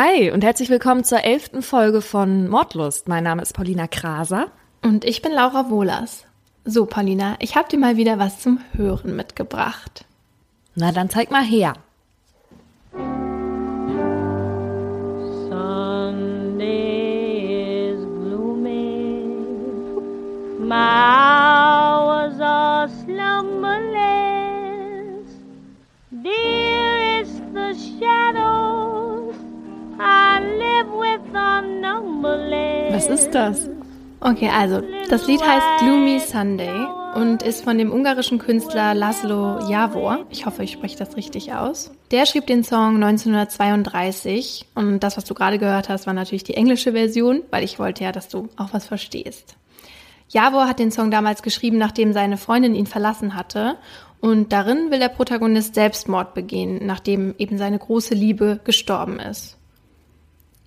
Hi und herzlich willkommen zur elften Folge von Mordlust. Mein Name ist Paulina Kraser. Und ich bin Laura Wohlers. So, Paulina, ich habe dir mal wieder was zum Hören mitgebracht. Na, dann zeig mal her. Sunday is gloomy. My Was ist das? Okay, also, das Lied heißt Gloomy Sunday und ist von dem ungarischen Künstler Laszlo Javor. Ich hoffe, ich spreche das richtig aus. Der schrieb den Song 1932 und das, was du gerade gehört hast, war natürlich die englische Version, weil ich wollte ja, dass du auch was verstehst. Javor hat den Song damals geschrieben, nachdem seine Freundin ihn verlassen hatte und darin will der Protagonist Selbstmord begehen, nachdem eben seine große Liebe gestorben ist.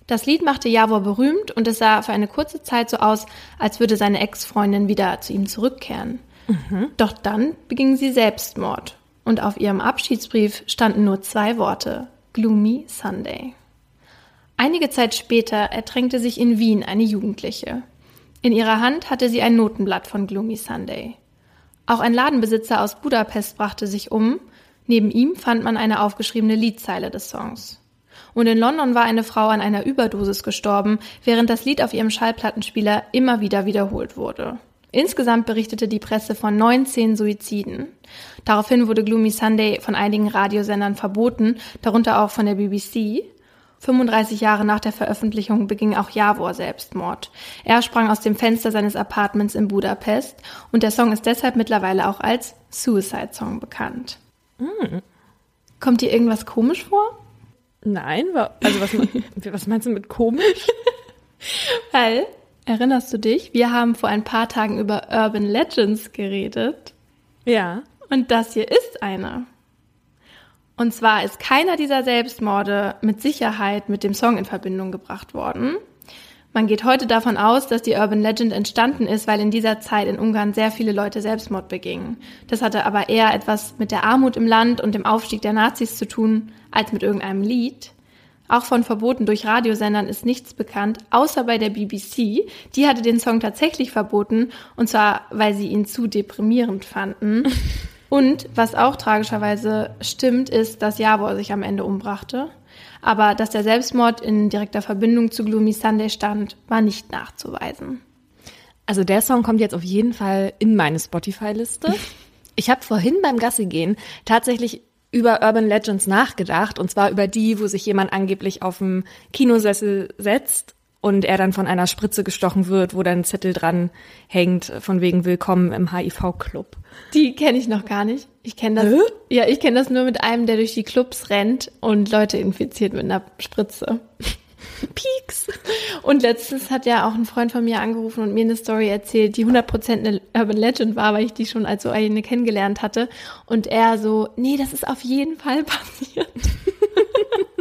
Das Lied machte Javor berühmt und es sah für eine kurze Zeit so aus, als würde seine Ex-Freundin wieder zu ihm zurückkehren. Doch dann beging sie Selbstmord und auf ihrem Abschiedsbrief standen nur zwei Worte: Gloomy Sunday. Einige Zeit später ertränkte sich in Wien eine Jugendliche. In ihrer Hand hatte sie ein Notenblatt von Gloomy Sunday. Auch ein Ladenbesitzer aus Budapest brachte sich um. Neben ihm fand man eine aufgeschriebene Liedzeile des Songs. Und in London war eine Frau an einer Überdosis gestorben, während das Lied auf ihrem Schallplattenspieler immer wieder wiederholt wurde. Insgesamt berichtete die Presse von 19 Suiziden. Daraufhin wurde Gloomy Sunday von einigen Radiosendern verboten, darunter auch von der BBC. 35 Jahre nach der Veröffentlichung beging auch Javor Selbstmord. Er sprang aus dem Fenster seines Apartments in Budapest und der Song ist deshalb mittlerweile auch als Suicide Song bekannt. Kommt dir irgendwas komisch vor? Nein, also was, was meinst du mit komisch? Weil, erinnerst du dich, wir haben vor ein paar Tagen über Urban Legends geredet Ja. und das hier ist einer. Und zwar ist keiner dieser Selbstmorde mit Sicherheit mit dem Song in Verbindung gebracht worden. Man geht heute davon aus, dass die Urban Legend entstanden ist, weil in dieser Zeit in Ungarn sehr viele Leute Selbstmord begingen. Das hatte aber eher etwas mit der Armut im Land und dem Aufstieg der Nazis zu tun, als mit irgendeinem Lied. Auch von Verboten durch Radiosendern ist nichts bekannt, außer bei der BBC. Die hatte den Song tatsächlich verboten, und zwar, weil sie ihn zu deprimierend fanden. Und was auch tragischerweise stimmt, ist, dass Javor sich am Ende umbrachte. Aber dass der Selbstmord in direkter Verbindung zu Gloomy Sunday stand, war nicht nachzuweisen. Also der Song kommt jetzt auf jeden Fall in meine Spotify-Liste. Ich habe vorhin beim Gassi gehen tatsächlich über Urban Legends nachgedacht und zwar über die, wo sich jemand angeblich auf dem Kinosessel setzt und er dann von einer Spritze gestochen wird, wo dann ein Zettel dran hängt von wegen Willkommen im HIV-Club. Die kenne ich noch gar nicht. Ich kenne das. Ja, ich kenne das nur mit einem, der durch die Clubs rennt und Leute infiziert mit einer Spritze. Pieks. Und letztens hat ja auch ein Freund von mir angerufen und mir eine Story erzählt, die 100% eine Urban Legend war, weil ich die schon als so eine kennengelernt hatte. Und er so, nee, das ist auf jeden Fall passiert.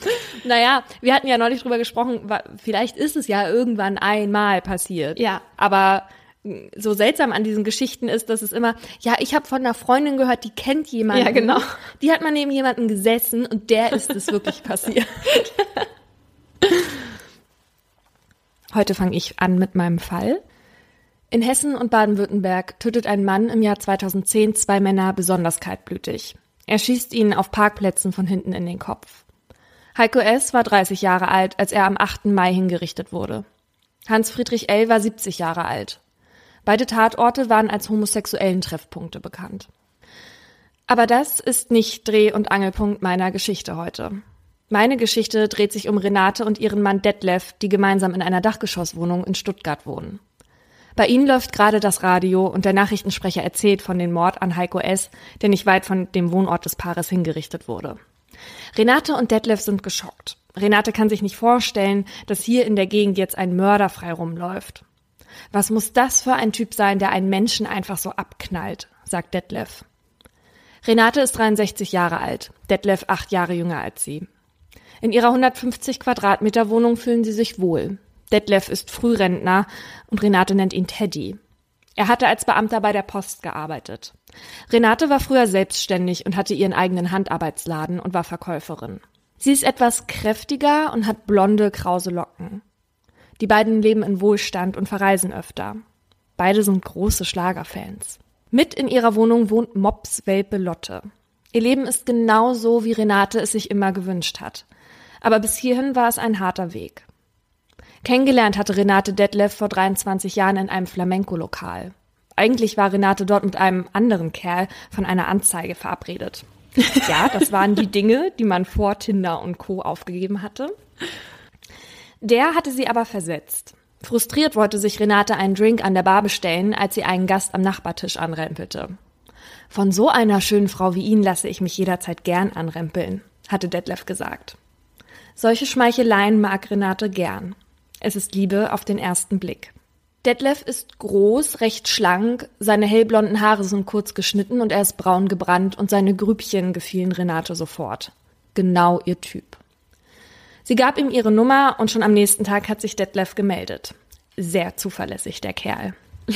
Naja, wir hatten ja neulich drüber gesprochen, vielleicht ist es ja irgendwann einmal passiert. Ja. Aber mh, so seltsam an diesen Geschichten ist, dass es immer, ja, ich habe von einer Freundin gehört, die kennt jemanden. Ja, genau. Die hat mal neben jemanden gesessen und der ist es wirklich passiert. Heute fange ich an mit meinem Fall. In Hessen und Baden-Württemberg tötet ein Mann im Jahr 2010 zwei Männer besonders kaltblütig. Er schießt ihnen auf Parkplätzen von hinten in den Kopf. Heiko S. war 30 Jahre alt, als er am 8. Mai hingerichtet wurde. Hans-Friedrich L. war 70 Jahre alt. Beide Tatorte waren als homosexuellen Treffpunkte bekannt. Aber das ist nicht Dreh- und Angelpunkt meiner Geschichte heute. Meine Geschichte dreht sich um Renate und ihren Mann Detlef, die gemeinsam in einer Dachgeschosswohnung in Stuttgart wohnen. Bei ihnen läuft gerade das Radio und der Nachrichtensprecher erzählt von dem Mord an Heiko S., der nicht weit von dem Wohnort des Paares hingerichtet wurde. Renate und Detlef sind geschockt. Renate kann sich nicht vorstellen, dass hier in der Gegend jetzt ein Mörder frei rumläuft. Was muss das für ein Typ sein, der einen Menschen einfach so abknallt, sagt Detlef. Renate ist 63 Jahre alt, Detlef acht Jahre jünger als sie. In ihrer 150 Quadratmeter Wohnung fühlen sie sich wohl. Detlef ist Frührentner und Renate nennt ihn Teddy. Er hatte als Beamter bei der Post gearbeitet. Renate war früher selbstständig und hatte ihren eigenen Handarbeitsladen und war Verkäuferin. Sie ist etwas kräftiger und hat blonde, krause Locken. Die beiden leben in Wohlstand und verreisen öfter. Beide sind große Schlagerfans. Mit in ihrer Wohnung wohnt Mops-Welpe Lotte. Ihr Leben ist genau so, wie Renate es sich immer gewünscht hat. Aber bis hierhin war es ein harter Weg. Kennengelernt hatte Renate Detlef vor 23 Jahren in einem Flamenco-Lokal. Eigentlich war Renate dort mit einem anderen Kerl von einer Anzeige verabredet. Ja, das waren die Dinge, die man vor Tinder und Co. aufgegeben hatte. Der hatte sie aber versetzt. Frustriert wollte sich Renate einen Drink an der Bar bestellen, als sie einen Gast am Nachbartisch anrempelte. Von so einer schönen Frau wie Ihnen lasse ich mich jederzeit gern anrempeln, hatte Detlef gesagt. Solche Schmeicheleien mag Renate gern. Es ist Liebe auf den ersten Blick. Detlef ist groß, recht schlank, seine hellblonden Haare sind kurz geschnitten und er ist braun gebrannt und seine Grübchen gefielen Renate sofort. Genau ihr Typ. Sie gab ihm ihre Nummer und schon am nächsten Tag hat sich Detlef gemeldet. Sehr zuverlässig, der Kerl.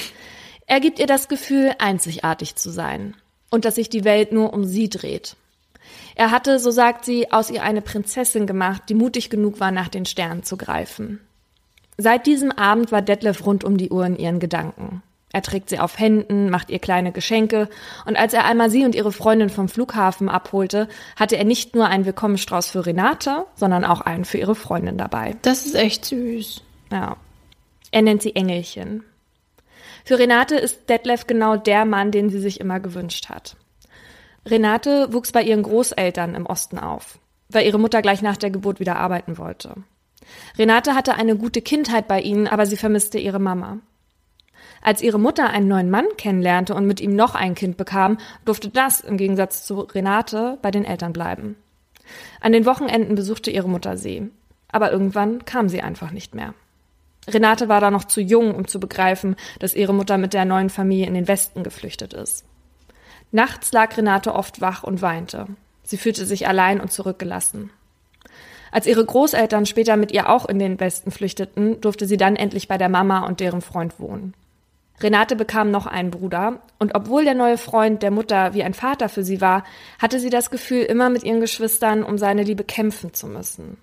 Er gibt ihr das Gefühl, einzigartig zu sein und dass sich die Welt nur um sie dreht. Er hatte, so sagt sie, aus ihr eine Prinzessin gemacht, die mutig genug war, nach den Sternen zu greifen. Seit diesem Abend war Detlef rund um die Uhr in ihren Gedanken. Er trägt sie auf Händen, macht ihr kleine Geschenke, und als er einmal sie und ihre Freundin vom Flughafen abholte, hatte er nicht nur einen Willkommensstrauß für Renate, sondern auch einen für ihre Freundin dabei. Das ist echt süß. Ja. Er nennt sie Engelchen. Für Renate ist Detlef genau der Mann, den sie sich immer gewünscht hat. Renate wuchs bei ihren Großeltern im Osten auf, weil ihre Mutter gleich nach der Geburt wieder arbeiten wollte. Renate hatte eine gute Kindheit bei ihnen, aber sie vermisste ihre Mama. Als ihre Mutter einen neuen Mann kennenlernte und mit ihm noch ein Kind bekam, durfte das im Gegensatz zu Renate bei den Eltern bleiben. An den Wochenenden besuchte ihre Mutter sie, aber irgendwann kam sie einfach nicht mehr. Renate war da noch zu jung, um zu begreifen, dass ihre Mutter mit der neuen Familie in den Westen geflüchtet ist. Nachts lag Renate oft wach und weinte. Sie fühlte sich allein und zurückgelassen. Als ihre Großeltern später mit ihr auch in den Westen flüchteten, durfte sie dann endlich bei der Mama und deren Freund wohnen. Renate bekam noch einen Bruder, und obwohl der neue Freund der Mutter wie ein Vater für sie war, hatte sie das Gefühl, immer mit ihren Geschwistern um seine Liebe kämpfen zu müssen.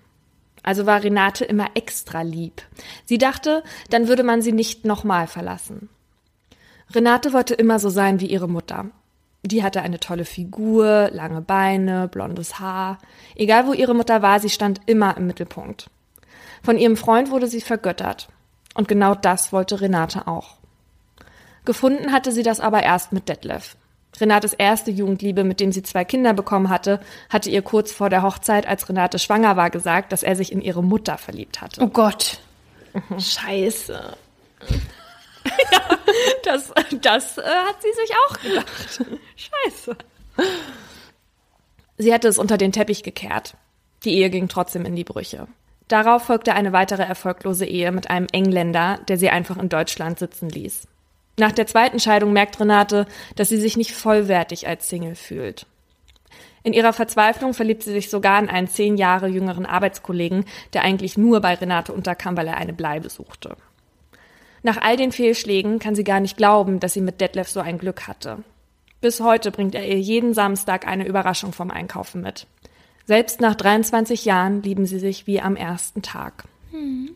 Also war Renate immer extra lieb. Sie dachte, dann würde man sie nicht nochmal verlassen. Renate wollte immer so sein wie ihre Mutter. Die hatte eine tolle Figur, lange Beine, blondes Haar. Egal wo ihre Mutter war, sie stand immer im Mittelpunkt. Von ihrem Freund wurde sie vergöttert. Und genau das wollte Renate auch. Gefunden hatte sie das aber erst mit Detlef. Renates erste Jugendliebe, mit dem sie zwei Kinder bekommen hatte, hatte ihr kurz vor der Hochzeit, als Renate schwanger war, gesagt, dass er sich in ihre Mutter verliebt hatte. Oh Gott. Scheiße. ja, das, das äh, hat sie sich auch gedacht. Scheiße. Sie hatte es unter den Teppich gekehrt. Die Ehe ging trotzdem in die Brüche. Darauf folgte eine weitere erfolglose Ehe mit einem Engländer, der sie einfach in Deutschland sitzen ließ. Nach der zweiten Scheidung merkt Renate, dass sie sich nicht vollwertig als Single fühlt. In ihrer Verzweiflung verliebt sie sich sogar in einen zehn Jahre jüngeren Arbeitskollegen, der eigentlich nur bei Renate unterkam, weil er eine Bleibe suchte. Nach all den Fehlschlägen kann sie gar nicht glauben, dass sie mit Detlef so ein Glück hatte. Bis heute bringt er ihr jeden Samstag eine Überraschung vom Einkaufen mit. Selbst nach 23 Jahren lieben sie sich wie am ersten Tag. Hm.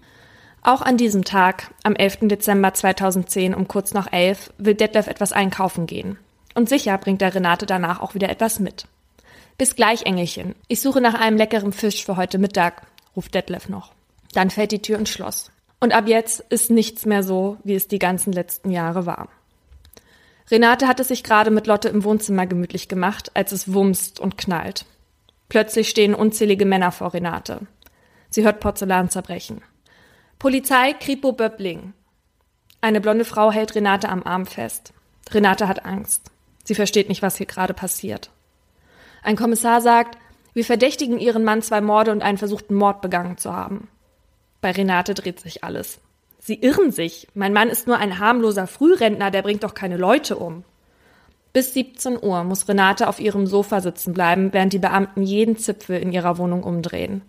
Auch an diesem Tag, am 11. Dezember 2010 um kurz nach elf, will Detlef etwas einkaufen gehen. Und sicher bringt der Renate danach auch wieder etwas mit. Bis gleich, Engelchen. Ich suche nach einem leckeren Fisch für heute Mittag, ruft Detlef noch. Dann fällt die Tür ins Schloss. Und ab jetzt ist nichts mehr so, wie es die ganzen letzten Jahre war. Renate hat es sich gerade mit Lotte im Wohnzimmer gemütlich gemacht, als es wumst und knallt. Plötzlich stehen unzählige Männer vor Renate. Sie hört Porzellan zerbrechen. Polizei Kripo Böppling. Eine blonde Frau hält Renate am Arm fest. Renate hat Angst. Sie versteht nicht, was hier gerade passiert. Ein Kommissar sagt, wir verdächtigen ihren Mann zwei Morde und einen versuchten Mord begangen zu haben. Bei Renate dreht sich alles. Sie irren sich. Mein Mann ist nur ein harmloser Frührentner, der bringt doch keine Leute um. Bis 17 Uhr muss Renate auf ihrem Sofa sitzen bleiben, während die Beamten jeden Zipfel in ihrer Wohnung umdrehen.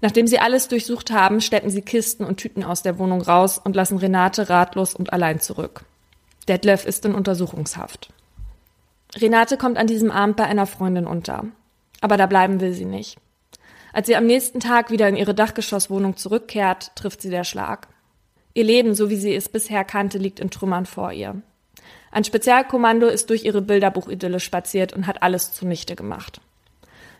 Nachdem sie alles durchsucht haben, schleppen sie Kisten und Tüten aus der Wohnung raus und lassen Renate ratlos und allein zurück. Detlef ist in Untersuchungshaft. Renate kommt an diesem Abend bei einer Freundin unter. Aber da bleiben will sie nicht. Als sie am nächsten Tag wieder in ihre Dachgeschosswohnung zurückkehrt, trifft sie der Schlag. Ihr Leben, so wie sie es bisher kannte, liegt in Trümmern vor ihr. Ein Spezialkommando ist durch ihre Bilderbuchidylle spaziert und hat alles zunichte gemacht.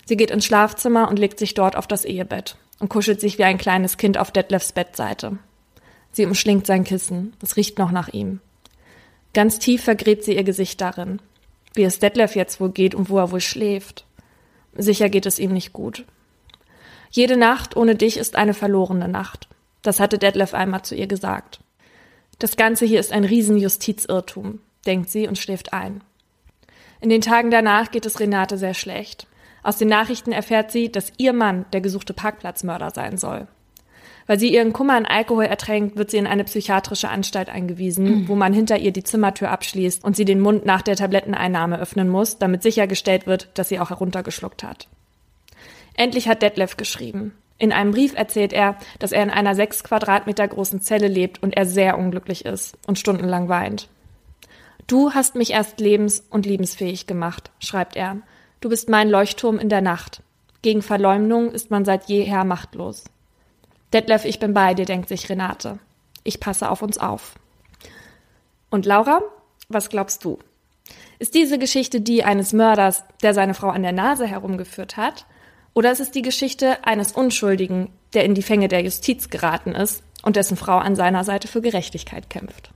Sie geht ins Schlafzimmer und legt sich dort auf das Ehebett und kuschelt sich wie ein kleines Kind auf Detlefs Bettseite. Sie umschlingt sein Kissen, es riecht noch nach ihm. Ganz tief vergräbt sie ihr Gesicht darin. Wie es Detlef jetzt wohl geht und wo er wohl schläft. Sicher geht es ihm nicht gut. Jede Nacht ohne dich ist eine verlorene Nacht. Das hatte Detlef einmal zu ihr gesagt. Das Ganze hier ist ein Riesenjustizirrtum, denkt sie und schläft ein. In den Tagen danach geht es Renate sehr schlecht. Aus den Nachrichten erfährt sie, dass ihr Mann der gesuchte Parkplatzmörder sein soll. Weil sie ihren Kummer an Alkohol ertränkt, wird sie in eine psychiatrische Anstalt eingewiesen, mhm. wo man hinter ihr die Zimmertür abschließt und sie den Mund nach der Tabletteneinnahme öffnen muss, damit sichergestellt wird, dass sie auch heruntergeschluckt hat. Endlich hat Detlef geschrieben. In einem Brief erzählt er, dass er in einer sechs Quadratmeter großen Zelle lebt und er sehr unglücklich ist und stundenlang weint. Du hast mich erst lebens- und liebensfähig gemacht, schreibt er. Du bist mein Leuchtturm in der Nacht. Gegen Verleumdung ist man seit jeher machtlos. Detlef, ich bin bei dir, denkt sich Renate. Ich passe auf uns auf. Und Laura, was glaubst du? Ist diese Geschichte die eines Mörders, der seine Frau an der Nase herumgeführt hat? Oder ist es die Geschichte eines Unschuldigen, der in die Fänge der Justiz geraten ist und dessen Frau an seiner Seite für Gerechtigkeit kämpft?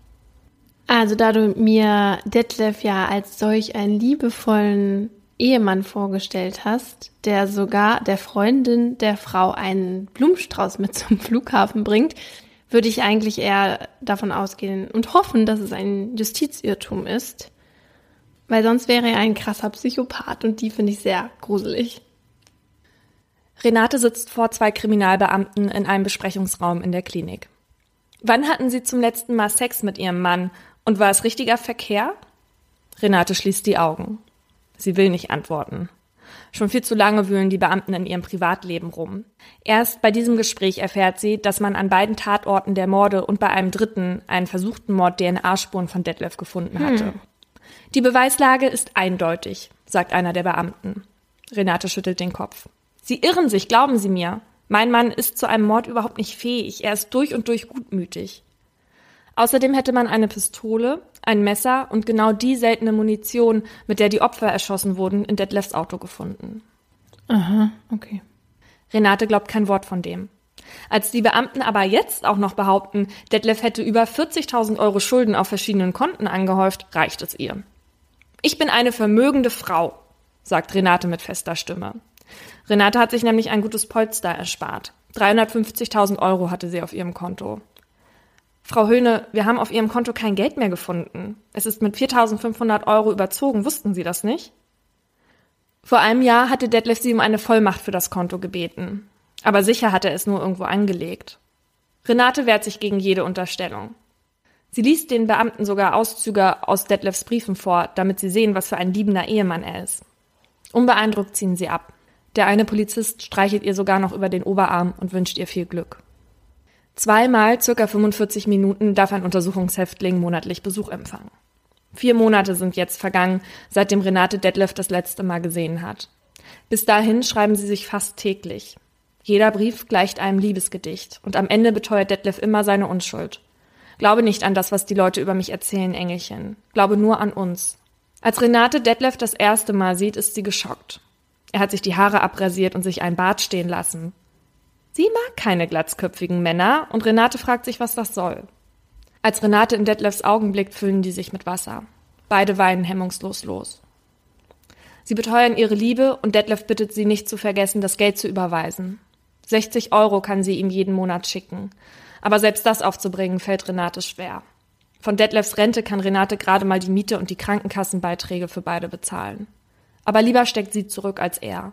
Also da du mir Detlef ja als solch einen liebevollen Ehemann vorgestellt hast, der sogar der Freundin der Frau einen Blumenstrauß mit zum Flughafen bringt, würde ich eigentlich eher davon ausgehen und hoffen, dass es ein Justizirrtum ist, weil sonst wäre er ein krasser Psychopath und die finde ich sehr gruselig. Renate sitzt vor zwei Kriminalbeamten in einem Besprechungsraum in der Klinik. Wann hatten Sie zum letzten Mal Sex mit Ihrem Mann und war es richtiger Verkehr? Renate schließt die Augen. Sie will nicht antworten. Schon viel zu lange wühlen die Beamten in ihrem Privatleben rum. Erst bei diesem Gespräch erfährt sie, dass man an beiden Tatorten der Morde und bei einem dritten, einen versuchten Mord, DNA-Spuren von Detlef gefunden hatte. Hm. Die Beweislage ist eindeutig, sagt einer der Beamten. Renate schüttelt den Kopf. Sie irren sich, glauben Sie mir. Mein Mann ist zu einem Mord überhaupt nicht fähig. Er ist durch und durch gutmütig. Außerdem hätte man eine Pistole, ein Messer und genau die seltene Munition, mit der die Opfer erschossen wurden, in Detlefs Auto gefunden. Aha, okay. Renate glaubt kein Wort von dem. Als die Beamten aber jetzt auch noch behaupten, Detlef hätte über 40.000 Euro Schulden auf verschiedenen Konten angehäuft, reicht es ihr. Ich bin eine vermögende Frau, sagt Renate mit fester Stimme. Renate hat sich nämlich ein gutes Polster erspart. 350.000 Euro hatte sie auf ihrem Konto. Frau Höhne, wir haben auf Ihrem Konto kein Geld mehr gefunden. Es ist mit 4.500 Euro überzogen. Wussten Sie das nicht? Vor einem Jahr hatte Detlef sie um eine Vollmacht für das Konto gebeten. Aber sicher hat er es nur irgendwo angelegt. Renate wehrt sich gegen jede Unterstellung. Sie liest den Beamten sogar Auszüge aus Detlefs Briefen vor, damit sie sehen, was für ein liebender Ehemann er ist. Unbeeindruckt ziehen sie ab. Der eine Polizist streichelt ihr sogar noch über den Oberarm und wünscht ihr viel Glück. Zweimal circa 45 Minuten darf ein Untersuchungshäftling monatlich Besuch empfangen. Vier Monate sind jetzt vergangen, seitdem Renate Detlef das letzte Mal gesehen hat. Bis dahin schreiben sie sich fast täglich. Jeder Brief gleicht einem Liebesgedicht und am Ende beteuert Detlef immer seine Unschuld. Glaube nicht an das, was die Leute über mich erzählen, Engelchen. Glaube nur an uns. Als Renate Detlef das erste Mal sieht, ist sie geschockt. Er hat sich die Haare abrasiert und sich ein Bart stehen lassen. Sie mag keine glatzköpfigen Männer und Renate fragt sich, was das soll. Als Renate in Detlefs Augen blickt, füllen die sich mit Wasser. Beide weinen hemmungslos los. Sie beteuern ihre Liebe und Detlef bittet sie nicht zu vergessen, das Geld zu überweisen. 60 Euro kann sie ihm jeden Monat schicken. Aber selbst das aufzubringen, fällt Renate schwer. Von Detlefs Rente kann Renate gerade mal die Miete und die Krankenkassenbeiträge für beide bezahlen. Aber lieber steckt sie zurück als er.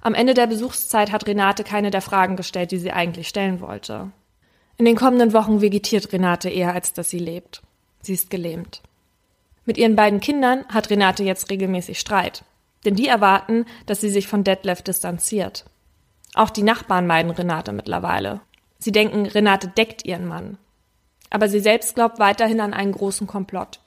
Am Ende der Besuchszeit hat Renate keine der Fragen gestellt, die sie eigentlich stellen wollte. In den kommenden Wochen vegetiert Renate eher, als dass sie lebt. Sie ist gelähmt. Mit ihren beiden Kindern hat Renate jetzt regelmäßig Streit, denn die erwarten, dass sie sich von Detlef distanziert. Auch die Nachbarn meiden Renate mittlerweile. Sie denken, Renate deckt ihren Mann. Aber sie selbst glaubt weiterhin an einen großen Komplott.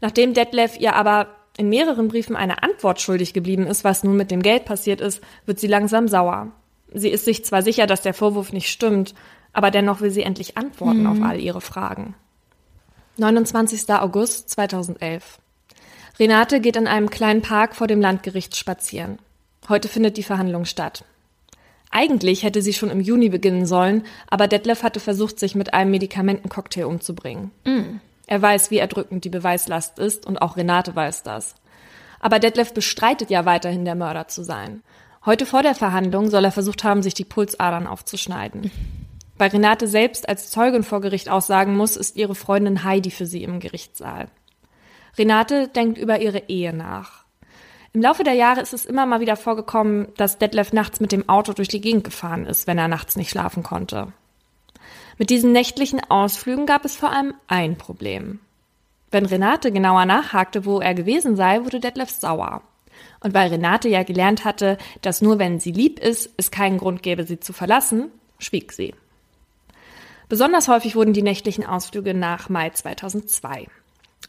Nachdem Detlef ihr aber in mehreren Briefen eine Antwort schuldig geblieben ist, was nun mit dem Geld passiert ist, wird sie langsam sauer. Sie ist sich zwar sicher, dass der Vorwurf nicht stimmt, aber dennoch will sie endlich Antworten auf all ihre Fragen. 29. August 2011. Renate geht in einem kleinen Park vor dem Landgericht spazieren. Heute findet die Verhandlung statt. Eigentlich hätte sie schon im Juni beginnen sollen, aber Detlef hatte versucht, sich mit einem Medikamentencocktail umzubringen. Er weiß, wie erdrückend die Beweislast ist und auch Renate weiß das. Aber Detlef bestreitet ja weiterhin, der Mörder zu sein. Heute vor der Verhandlung soll er versucht haben, sich die Pulsadern aufzuschneiden. Weil Renate selbst als Zeugin vor Gericht aussagen muss, ist ihre Freundin Heidi für sie im Gerichtssaal. Renate denkt über ihre Ehe nach. Im Laufe der Jahre ist es immer mal wieder vorgekommen, dass Detlef nachts mit dem Auto durch die Gegend gefahren ist, wenn er nachts nicht schlafen konnte. Mit diesen nächtlichen Ausflügen gab es vor allem ein Problem. Wenn Renate genauer nachhakte, wo er gewesen sei, wurde Detlef sauer. Und weil Renate ja gelernt hatte, dass nur wenn sie lieb ist, es keinen Grund gäbe, sie zu verlassen, schwieg sie. Besonders häufig wurden die nächtlichen Ausflüge nach Mai 2002.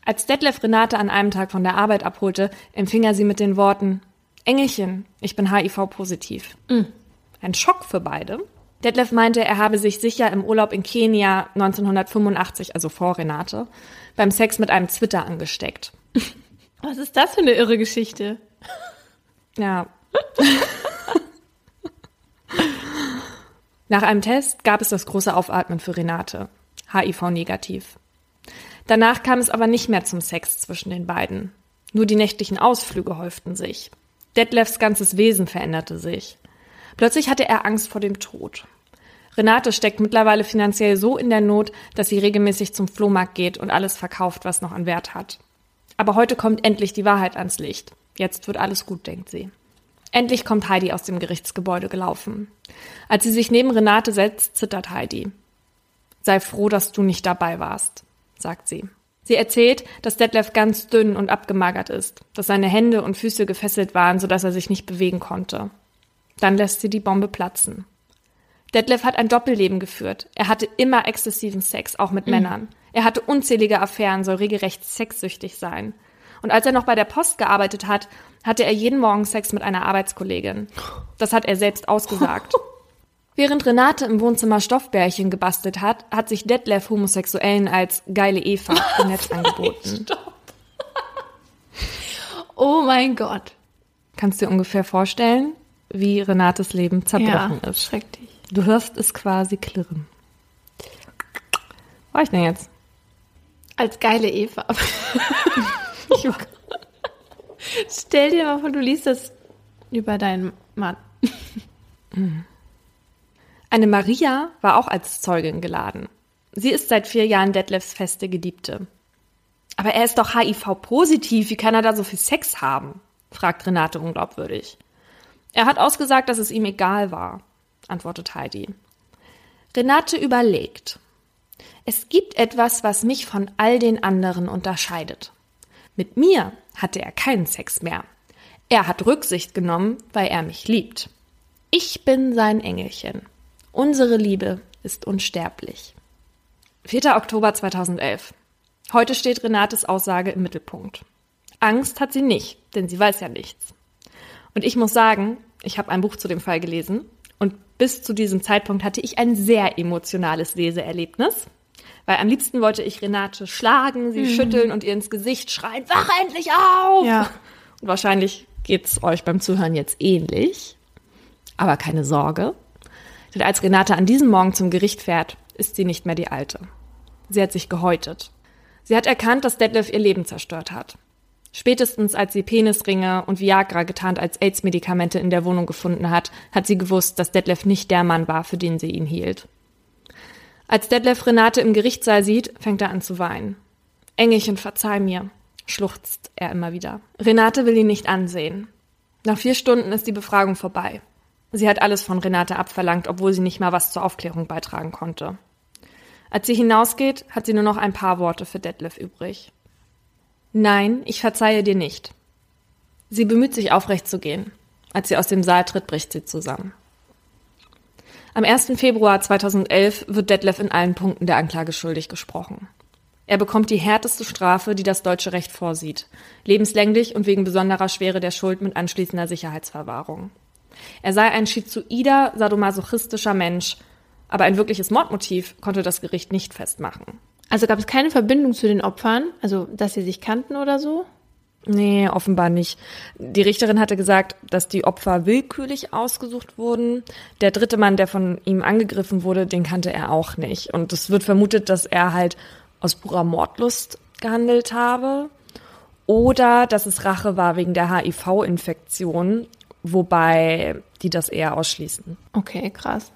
Als Detlef Renate an einem Tag von der Arbeit abholte, empfing er sie mit den Worten Engelchen, ich bin HIV-positiv. Ein Schock für beide. Detlef meinte, er habe sich sicher im Urlaub in Kenia 1985, also vor Renate, beim Sex mit einem Zwitter angesteckt. Was ist das für eine irre Geschichte? Ja. Nach einem Test gab es das große Aufatmen für Renate. HIV-negativ. Danach kam es aber nicht mehr zum Sex zwischen den beiden. Nur die nächtlichen Ausflüge häuften sich. Detlefs ganzes Wesen veränderte sich. Plötzlich hatte er Angst vor dem Tod. Renate steckt mittlerweile finanziell so in der Not, dass sie regelmäßig zum Flohmarkt geht und alles verkauft, was noch an Wert hat. Aber heute kommt endlich die Wahrheit ans Licht. Jetzt wird alles gut, denkt sie. Endlich kommt Heidi aus dem Gerichtsgebäude gelaufen. Als sie sich neben Renate setzt, zittert Heidi. Sei froh, dass du nicht dabei warst, sagt sie. Sie erzählt, dass Detlef ganz dünn und abgemagert ist, dass seine Hände und Füße gefesselt waren, sodass er sich nicht bewegen konnte. Dann lässt sie die Bombe platzen. Detlef hat ein Doppelleben geführt. Er hatte immer exzessiven Sex, auch mit Männern. Er hatte unzählige Affären, soll regelrecht sexsüchtig sein. Und als er noch bei der Post gearbeitet hat, hatte er jeden Morgen Sex mit einer Arbeitskollegin. Das hat er selbst ausgesagt. Während Renate im Wohnzimmer Stoffbärchen gebastelt hat, hat sich Detlef Homosexuellen als geile Eva im Netz angeboten. Oh mein Gott. Kannst du dir ungefähr vorstellen, wie Renates Leben zerbrochen ja, ist? schrecklich. Du hörst es quasi klirren. Wo war ich denn jetzt? Als geile Eva. Stell dir mal vor, du liest das über deinen Mann. Eine Maria war auch als Zeugin geladen. Sie ist seit vier Jahren Detlefs feste Geliebte. Aber er ist doch HIV-positiv, wie kann er da so viel Sex haben? fragt Renate unglaubwürdig. Er hat ausgesagt, dass es ihm egal war, antwortet Heidi. Renate überlegt. Es gibt etwas, was mich von all den anderen unterscheidet. Mit mir hatte er keinen Sex mehr. Er hat Rücksicht genommen, weil er mich liebt. Ich bin sein Engelchen. Unsere Liebe ist unsterblich. 4. Oktober 2011. Heute steht Renates Aussage im Mittelpunkt. Angst hat sie nicht, denn sie weiß ja nichts. Und ich muss sagen, ich habe ein Buch zu dem Fall gelesen und bis zu diesem Zeitpunkt hatte ich ein sehr emotionales Leseerlebnis. Weil am liebsten wollte ich Renate schlagen, sie schütteln und ihr ins Gesicht schreien, wach endlich auf! Ja. Und wahrscheinlich geht's euch beim Zuhören jetzt ähnlich. Aber keine Sorge. Denn als Renate an diesem Morgen zum Gericht fährt, ist sie nicht mehr die Alte. Sie hat sich gehäutet. Sie hat erkannt, dass Detlef ihr Leben zerstört hat. Spätestens als sie Penisringe und Viagra getarnt als AIDS-Medikamente in der Wohnung gefunden hat, hat sie gewusst, dass Detlef nicht der Mann war, für den sie ihn hielt. Als Detlef Renate im Gerichtssaal sieht, fängt er an zu weinen. Engelchen, verzeih mir, schluchzt er immer wieder. Renate will ihn nicht ansehen. Nach vier Stunden ist die Befragung vorbei. Sie hat alles von Renate abverlangt, obwohl sie nicht mal was zur Aufklärung beitragen konnte. Als sie hinausgeht, hat sie nur noch ein paar Worte für Detlef übrig. Nein, ich verzeihe dir nicht. Sie bemüht sich aufrecht zu gehen. Als sie aus dem Saal tritt, bricht sie zusammen. Am 1. Februar 2011 wird Detlef in allen Punkten der Anklage schuldig gesprochen. Er bekommt die härteste Strafe, die das deutsche Recht vorsieht. Lebenslänglich und wegen besonderer Schwere der Schuld mit anschließender Sicherheitsverwahrung. Er sei ein schizoider, sadomasochistischer Mensch, aber ein wirkliches Mordmotiv konnte das Gericht nicht festmachen. Also gab es keine Verbindung zu den Opfern, also dass sie sich kannten oder so? Nee, offenbar nicht. Die Richterin hatte gesagt, dass die Opfer willkürlich ausgesucht wurden. Der dritte Mann, der von ihm angegriffen wurde, den kannte er auch nicht. Und es wird vermutet, dass er halt aus purer Mordlust gehandelt habe. Oder dass es Rache war wegen der HIV-Infektion, wobei die das eher ausschließen. Okay, krass.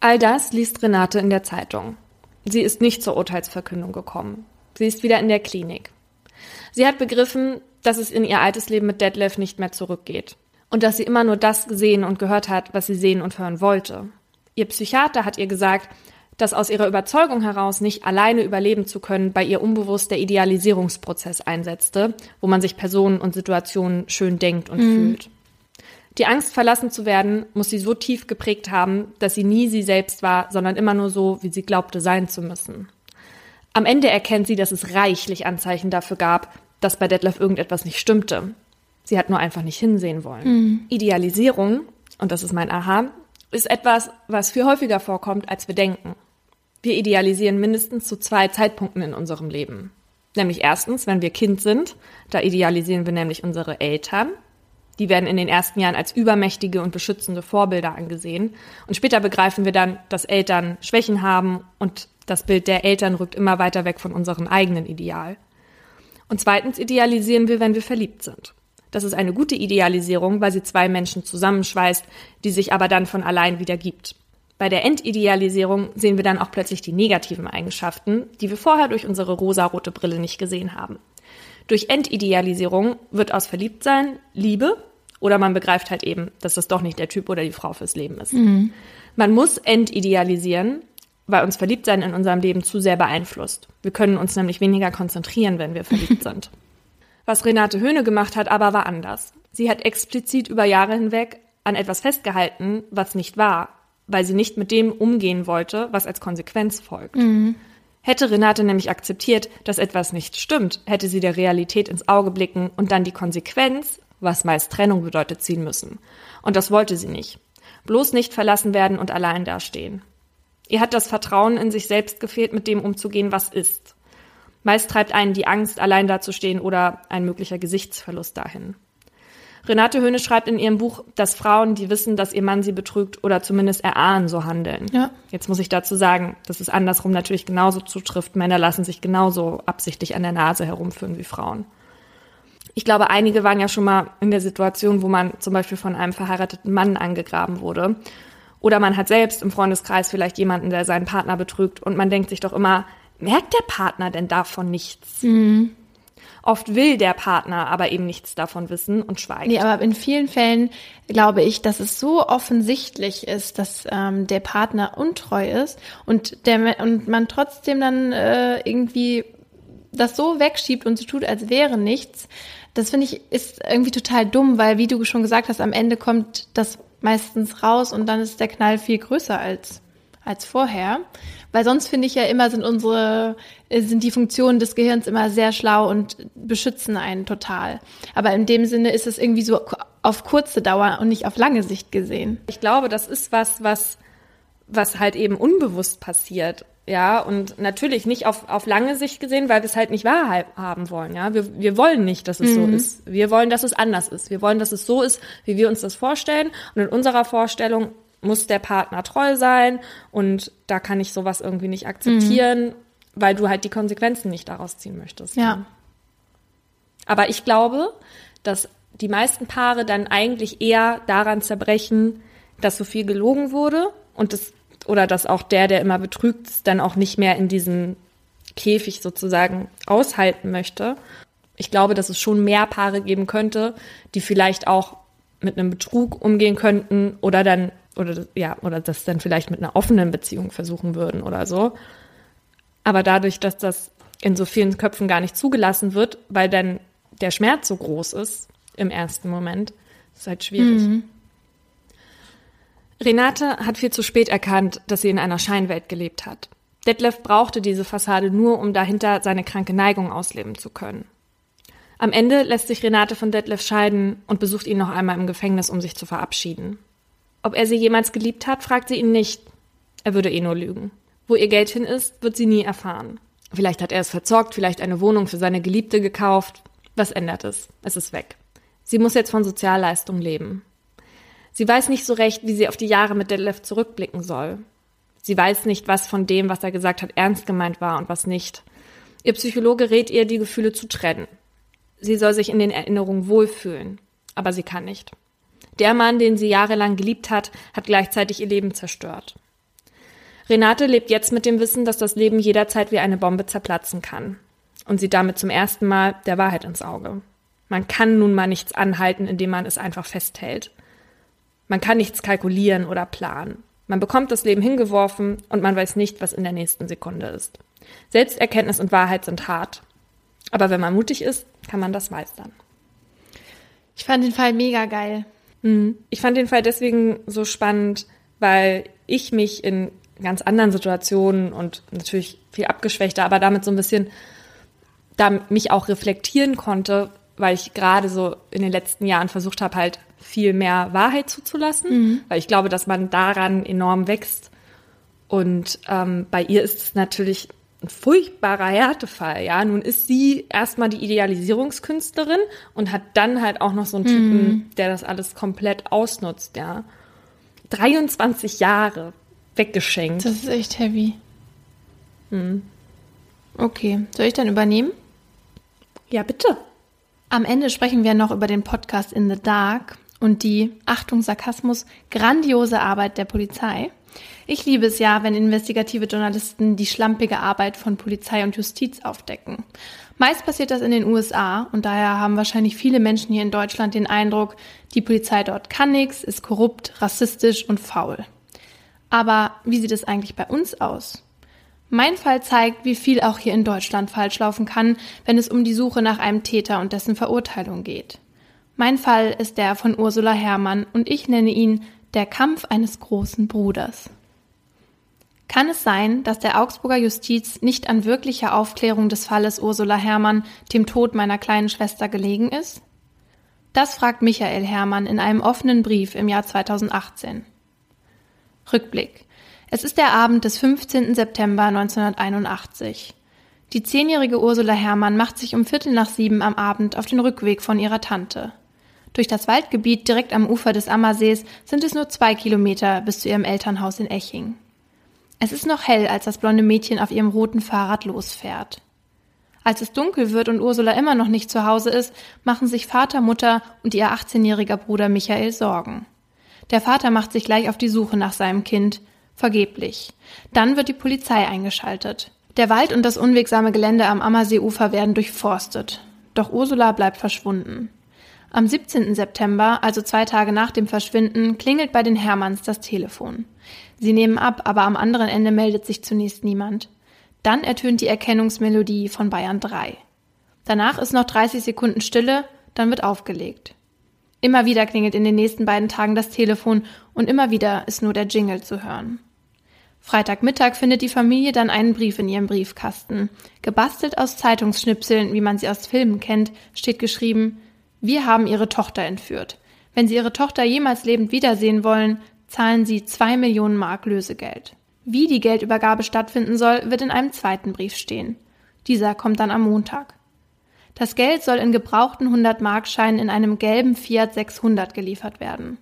All das liest Renate in der Zeitung. Sie ist nicht zur Urteilsverkündung gekommen. Sie ist wieder in der Klinik. Sie hat begriffen, dass es in ihr altes Leben mit Detlef nicht mehr zurückgeht. Und dass sie immer nur das gesehen und gehört hat, was sie sehen und hören wollte. Ihr Psychiater hat ihr gesagt, dass aus ihrer Überzeugung heraus nicht alleine überleben zu können bei ihr unbewusst der Idealisierungsprozess einsetzte, wo man sich Personen und Situationen schön denkt und mhm. fühlt. Die Angst, verlassen zu werden, muss sie so tief geprägt haben, dass sie nie sie selbst war, sondern immer nur so, wie sie glaubte sein zu müssen. Am Ende erkennt sie, dass es reichlich Anzeichen dafür gab, dass bei Detlef irgendetwas nicht stimmte. Sie hat nur einfach nicht hinsehen wollen. Mhm. Idealisierung, und das ist mein Aha, ist etwas, was viel häufiger vorkommt, als wir denken. Wir idealisieren mindestens zu zwei Zeitpunkten in unserem Leben. Nämlich erstens, wenn wir Kind sind, da idealisieren wir nämlich unsere Eltern. Die werden in den ersten Jahren als übermächtige und beschützende Vorbilder angesehen. Und später begreifen wir dann, dass Eltern Schwächen haben und das Bild der Eltern rückt immer weiter weg von unserem eigenen Ideal. Und zweitens idealisieren wir, wenn wir verliebt sind. Das ist eine gute Idealisierung, weil sie zwei Menschen zusammenschweißt, die sich aber dann von allein wieder gibt. Bei der Entidealisierung sehen wir dann auch plötzlich die negativen Eigenschaften, die wir vorher durch unsere rosarote Brille nicht gesehen haben. Durch Entidealisierung wird aus Verliebtsein Liebe oder man begreift halt eben, dass das doch nicht der Typ oder die Frau fürs Leben ist. Mhm. Man muss entidealisieren, weil uns Verliebtsein in unserem Leben zu sehr beeinflusst. Wir können uns nämlich weniger konzentrieren, wenn wir verliebt sind. Was Renate Höhne gemacht hat, aber war anders. Sie hat explizit über Jahre hinweg an etwas festgehalten, was nicht war, weil sie nicht mit dem umgehen wollte, was als Konsequenz folgt. Mhm. Hätte Renate nämlich akzeptiert, dass etwas nicht stimmt, hätte sie der Realität ins Auge blicken und dann die Konsequenz, was meist Trennung bedeutet, ziehen müssen. Und das wollte sie nicht. Bloß nicht verlassen werden und allein dastehen. Ihr hat das Vertrauen in sich selbst gefehlt, mit dem umzugehen, was ist. Meist treibt einen die Angst, allein dazustehen oder ein möglicher Gesichtsverlust dahin. Renate Höhne schreibt in ihrem Buch, dass Frauen, die wissen, dass ihr Mann sie betrügt oder zumindest erahnen, so handeln. Ja. Jetzt muss ich dazu sagen, dass es andersrum natürlich genauso zutrifft. Männer lassen sich genauso absichtlich an der Nase herumführen wie Frauen. Ich glaube, einige waren ja schon mal in der Situation, wo man zum Beispiel von einem verheirateten Mann angegraben wurde. Oder man hat selbst im Freundeskreis vielleicht jemanden, der seinen Partner betrügt und man denkt sich doch immer, merkt der Partner denn davon nichts? Mhm. Oft will der Partner aber eben nichts davon wissen und schweigt. Nee, aber in vielen Fällen glaube ich, dass es so offensichtlich ist, dass ähm, der Partner untreu ist und, der, und man trotzdem dann äh, irgendwie das so wegschiebt und so tut, als wäre nichts. Das finde ich ist irgendwie total dumm, weil wie du schon gesagt hast, am Ende kommt das meistens raus und dann ist der Knall viel größer als, als vorher. Weil sonst finde ich ja immer sind unsere, sind die Funktionen des Gehirns immer sehr schlau und beschützen einen total. Aber in dem Sinne ist es irgendwie so auf kurze Dauer und nicht auf lange Sicht gesehen. Ich glaube, das ist was, was, was halt eben unbewusst passiert. Ja, und natürlich nicht auf, auf lange Sicht gesehen, weil wir es halt nicht wahrhaben wollen. Ja, wir, wir wollen nicht, dass es mhm. so ist. Wir wollen, dass es anders ist. Wir wollen, dass es so ist, wie wir uns das vorstellen. Und in unserer Vorstellung muss der Partner treu sein und da kann ich sowas irgendwie nicht akzeptieren, mhm. Weil du halt die Konsequenzen nicht daraus ziehen möchtest. Ja. Aber ich glaube, dass die meisten Paare dann eigentlich eher daran zerbrechen, dass so viel gelogen wurde und das oder dass auch der, der immer betrügt, dann auch nicht mehr in diesem Käfig sozusagen aushalten möchte. Ich glaube, dass es schon mehr Paare geben könnte, die vielleicht auch mit einem Betrug umgehen könnten oder dann oder ja oder das dann vielleicht mit einer offenen Beziehung versuchen würden oder so. Aber dadurch, dass das in so vielen Köpfen gar nicht zugelassen wird, weil dann der Schmerz so groß ist im ersten Moment, ist halt schwierig. Mhm. Renate hat viel zu spät erkannt, dass sie in einer Scheinwelt gelebt hat. Detlef brauchte diese Fassade nur, um dahinter seine kranke Neigung ausleben zu können. Am Ende lässt sich Renate von Detlef scheiden und besucht ihn noch einmal im Gefängnis, um sich zu verabschieden. Ob er sie jemals geliebt hat, fragt sie ihn nicht. Er würde eh nur lügen. Wo ihr Geld hin ist, wird sie nie erfahren. Vielleicht hat er es verzockt, vielleicht eine Wohnung für seine Geliebte gekauft. Was ändert es? Es ist weg. Sie muss jetzt von Sozialleistung leben. Sie weiß nicht so recht, wie sie auf die Jahre mit Detlef zurückblicken soll. Sie weiß nicht, was von dem, was er gesagt hat, ernst gemeint war und was nicht. Ihr Psychologe rät ihr, die Gefühle zu trennen. Sie soll sich in den Erinnerungen wohlfühlen, aber sie kann nicht. Der Mann, den sie jahrelang geliebt hat, hat gleichzeitig ihr Leben zerstört. Renate lebt jetzt mit dem Wissen, dass das Leben jederzeit wie eine Bombe zerplatzen kann. Und sie damit zum ersten Mal der Wahrheit ins Auge. Man kann nun mal nichts anhalten, indem man es einfach festhält. Man kann nichts kalkulieren oder planen. Man bekommt das Leben hingeworfen und man weiß nicht, was in der nächsten Sekunde ist. Selbsterkenntnis und Wahrheit sind hart. Aber wenn man mutig ist, kann man das meistern. Ich fand den Fall mega geil. Mhm. Ich fand den Fall deswegen so spannend, weil ich mich in ganz anderen Situationen und natürlich viel abgeschwächter, aber damit so ein bisschen da mich auch reflektieren konnte, weil ich gerade so in den letzten Jahren versucht habe, halt viel mehr Wahrheit zuzulassen, mhm. weil ich glaube, dass man daran enorm wächst. Und ähm, bei ihr ist es natürlich ein furchtbarer Härtefall, ja. Nun ist sie erstmal die Idealisierungskünstlerin und hat dann halt auch noch so einen Typen, mhm. der das alles komplett ausnutzt, ja. 23 Jahre weggeschenkt. Das ist echt heavy. Mhm. Okay, soll ich dann übernehmen? Ja, bitte. Am Ende sprechen wir noch über den Podcast In the Dark und die, Achtung Sarkasmus, grandiose Arbeit der Polizei. Ich liebe es ja, wenn investigative Journalisten die schlampige Arbeit von Polizei und Justiz aufdecken. Meist passiert das in den USA und daher haben wahrscheinlich viele Menschen hier in Deutschland den Eindruck, die Polizei dort kann nichts, ist korrupt, rassistisch und faul. Aber wie sieht es eigentlich bei uns aus? Mein Fall zeigt, wie viel auch hier in Deutschland falsch laufen kann, wenn es um die Suche nach einem Täter und dessen Verurteilung geht. Mein Fall ist der von Ursula Herrmann und ich nenne ihn der Kampf eines großen Bruders. Kann es sein, dass der Augsburger Justiz nicht an wirklicher Aufklärung des Falles Ursula Herrmann, dem Tod meiner kleinen Schwester, gelegen ist? Das fragt Michael Herrmann in einem offenen Brief im Jahr 2018. Rückblick. Es ist der Abend des 15. September 1981. Die zehnjährige Ursula Herrmann macht sich um Viertel nach sieben am Abend auf den Rückweg von ihrer Tante. Durch das Waldgebiet direkt am Ufer des Ammersees sind es nur zwei Kilometer bis zu ihrem Elternhaus in Eching. Es ist noch hell, als das blonde Mädchen auf ihrem roten Fahrrad losfährt. Als es dunkel wird und Ursula immer noch nicht zu Hause ist, machen sich Vater, Mutter und ihr 18-jähriger Bruder Michael Sorgen. Der Vater macht sich gleich auf die Suche nach seinem Kind. Vergeblich. Dann wird die Polizei eingeschaltet. Der Wald und das unwegsame Gelände am Ammerseeufer werden durchforstet. Doch Ursula bleibt verschwunden. Am 17. September, also zwei Tage nach dem Verschwinden, klingelt bei den Hermanns das Telefon. Sie nehmen ab, aber am anderen Ende meldet sich zunächst niemand. Dann ertönt die Erkennungsmelodie von Bayern 3. Danach ist noch 30 Sekunden Stille, dann wird aufgelegt. Immer wieder klingelt in den nächsten beiden Tagen das Telefon und immer wieder ist nur der Jingle zu hören. Freitagmittag findet die Familie dann einen Brief in ihrem Briefkasten. Gebastelt aus Zeitungsschnipseln, wie man sie aus Filmen kennt, steht geschrieben, wir haben ihre Tochter entführt. Wenn sie ihre Tochter jemals lebend wiedersehen wollen, zahlen sie zwei Millionen Mark Lösegeld. Wie die Geldübergabe stattfinden soll, wird in einem zweiten Brief stehen. Dieser kommt dann am Montag. Das Geld soll in gebrauchten 100-Markscheinen in einem gelben Fiat 600 geliefert werden.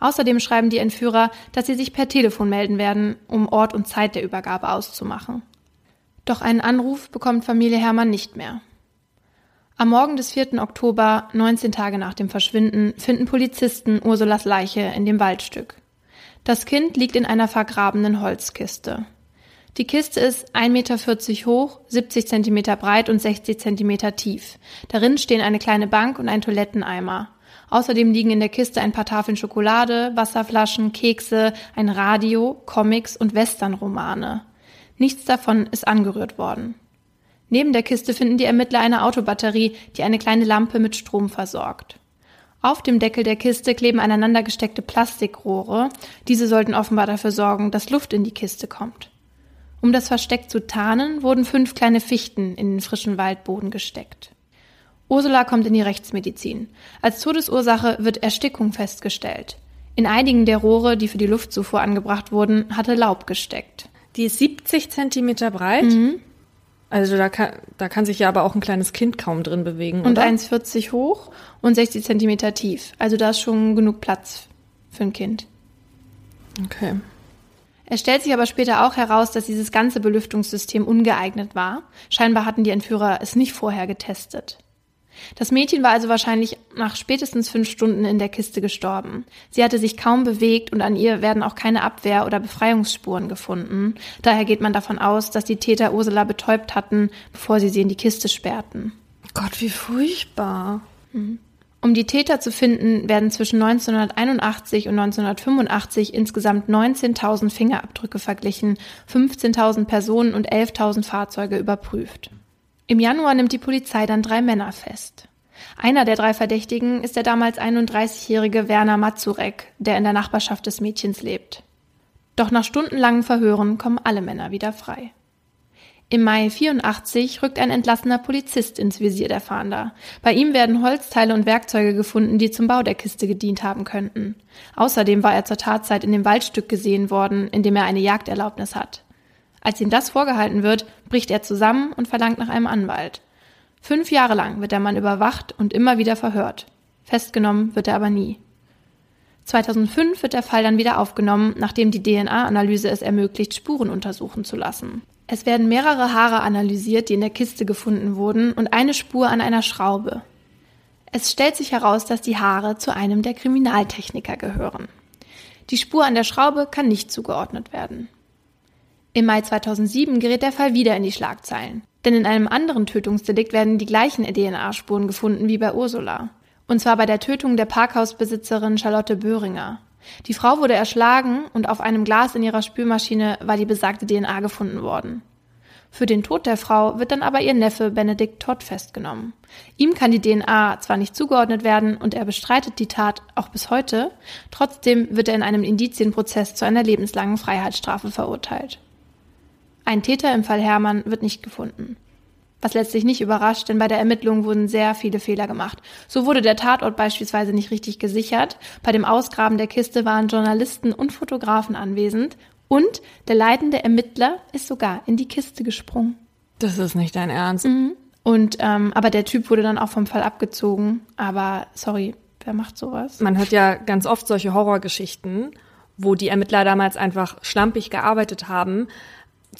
Außerdem schreiben die Entführer, dass sie sich per Telefon melden werden, um Ort und Zeit der Übergabe auszumachen. Doch einen Anruf bekommt Familie Hermann nicht mehr. Am Morgen des 4. Oktober, 19 Tage nach dem Verschwinden, finden Polizisten Ursulas Leiche in dem Waldstück. Das Kind liegt in einer vergrabenen Holzkiste. Die Kiste ist 1,40 Meter hoch, 70 Zentimeter breit und 60 Zentimeter tief. Darin stehen eine kleine Bank und ein Toiletteneimer. Außerdem liegen in der Kiste ein paar Tafeln Schokolade, Wasserflaschen, Kekse, ein Radio, Comics und Westernromane. Nichts davon ist angerührt worden. Neben der Kiste finden die Ermittler eine Autobatterie, die eine kleine Lampe mit Strom versorgt. Auf dem Deckel der Kiste kleben aneinander gesteckte Plastikrohre. Diese sollten offenbar dafür sorgen, dass Luft in die Kiste kommt. Um das Versteck zu tarnen, wurden fünf kleine Fichten in den frischen Waldboden gesteckt. Ursula kommt in die Rechtsmedizin. Als Todesursache wird Erstickung festgestellt. In einigen der Rohre, die für die Luftzufuhr angebracht wurden, hatte Laub gesteckt. Die ist 70 Zentimeter breit. Also da kann, da kann sich ja aber auch ein kleines Kind kaum drin bewegen. Und oder? 1,40 hoch und 60 Zentimeter tief. Also da ist schon genug Platz für ein Kind. Okay. Es stellt sich aber später auch heraus, dass dieses ganze Belüftungssystem ungeeignet war. Scheinbar hatten die Entführer es nicht vorher getestet. Das Mädchen war also wahrscheinlich nach spätestens fünf Stunden in der Kiste gestorben. Sie hatte sich kaum bewegt und an ihr werden auch keine Abwehr- oder Befreiungsspuren gefunden. Daher geht man davon aus, dass die Täter Ursula betäubt hatten, bevor sie sie in die Kiste sperrten. Gott, wie furchtbar. Um die Täter zu finden, werden zwischen 1981 und 1985 insgesamt 19.000 Fingerabdrücke verglichen, 15.000 Personen und 11.000 Fahrzeuge überprüft. Im Januar nimmt die Polizei dann drei Männer fest. Einer der drei Verdächtigen ist der damals 31-jährige Werner Mazurek, der in der Nachbarschaft des Mädchens lebt. Doch nach stundenlangen Verhören kommen alle Männer wieder frei. Im Mai 84 rückt ein entlassener Polizist ins Visier der Fahnder. Bei ihm werden Holzteile und Werkzeuge gefunden, die zum Bau der Kiste gedient haben könnten. Außerdem war er zur Tatzeit in dem Waldstück gesehen worden, in dem er eine Jagderlaubnis hat. Als ihm das vorgehalten wird, bricht er zusammen und verlangt nach einem Anwalt. Fünf Jahre lang wird der Mann überwacht und immer wieder verhört. Festgenommen wird er aber nie. 2005 wird der Fall dann wieder aufgenommen, nachdem die DNA-Analyse es ermöglicht, Spuren untersuchen zu lassen. Es werden mehrere Haare analysiert, die in der Kiste gefunden wurden, und eine Spur an einer Schraube. Es stellt sich heraus, dass die Haare zu einem der Kriminaltechniker gehören. Die Spur an der Schraube kann nicht zugeordnet werden. Im Mai 2007 gerät der Fall wieder in die Schlagzeilen. Denn in einem anderen Tötungsdelikt werden die gleichen DNA-Spuren gefunden wie bei Ursula. Und zwar bei der Tötung der Parkhausbesitzerin Charlotte Böhringer. Die Frau wurde erschlagen und auf einem Glas in ihrer Spülmaschine war die besagte DNA gefunden worden. Für den Tod der Frau wird dann aber ihr Neffe Benedikt Todd festgenommen. Ihm kann die DNA zwar nicht zugeordnet werden und er bestreitet die Tat auch bis heute, trotzdem wird er in einem Indizienprozess zu einer lebenslangen Freiheitsstrafe verurteilt. Ein Täter im Fall Hermann wird nicht gefunden. Was letztlich nicht überrascht, denn bei der Ermittlung wurden sehr viele Fehler gemacht. So wurde der Tatort beispielsweise nicht richtig gesichert, bei dem Ausgraben der Kiste waren Journalisten und Fotografen anwesend und der leitende Ermittler ist sogar in die Kiste gesprungen. Das ist nicht dein Ernst. Und ähm, aber der Typ wurde dann auch vom Fall abgezogen. Aber sorry, wer macht sowas? Man hört ja ganz oft solche Horrorgeschichten, wo die Ermittler damals einfach schlampig gearbeitet haben.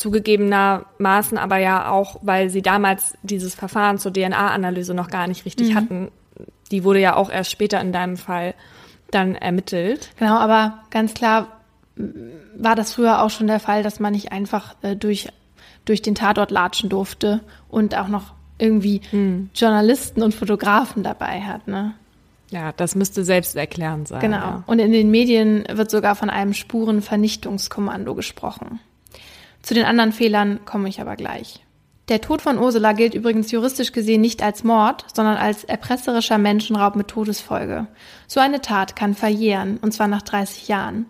Zugegebenermaßen aber ja auch, weil sie damals dieses Verfahren zur DNA-Analyse noch gar nicht richtig hatten. Die wurde ja auch erst später in deinem Fall dann ermittelt. Genau, aber ganz klar war das früher auch schon der Fall, dass man nicht einfach äh, durch, durch den Tatort latschen durfte und auch noch irgendwie Journalisten und Fotografen dabei hat. Ne? Ja, das müsste selbsterklärend sein. Genau. Ja. Und in den Medien wird sogar von einem Spurenvernichtungskommando gesprochen. Zu den anderen Fehlern komme ich aber gleich. Der Tod von Ursula gilt übrigens juristisch gesehen nicht als Mord, sondern als erpresserischer Menschenraub mit Todesfolge. So eine Tat kann verjähren, und zwar nach 30 Jahren.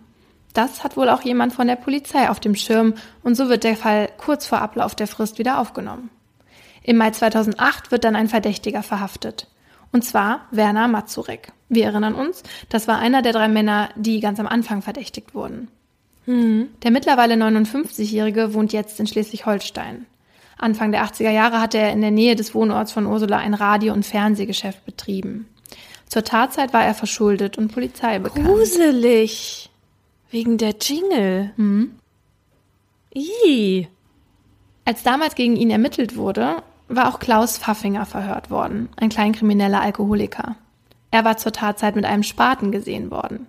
Das hat wohl auch jemand von der Polizei auf dem Schirm, und so wird der Fall kurz vor Ablauf der Frist wieder aufgenommen. Im Mai 2008 wird dann ein Verdächtiger verhaftet. Und zwar Werner Mazurek. Wir erinnern uns, das war einer der drei Männer, die ganz am Anfang verdächtigt wurden. Der mittlerweile 59-Jährige wohnt jetzt in Schleswig-Holstein. Anfang der 80er Jahre hatte er in der Nähe des Wohnorts von Ursula ein Radio- und Fernsehgeschäft betrieben. Zur Tatzeit war er verschuldet und Polizei bekannt. Gruselig. Wegen der Jingle. Mhm. Ih. Als damals gegen ihn ermittelt wurde, war auch Klaus Pfaffinger verhört worden, ein kleinkrimineller Alkoholiker. Er war zur Tatzeit mit einem Spaten gesehen worden.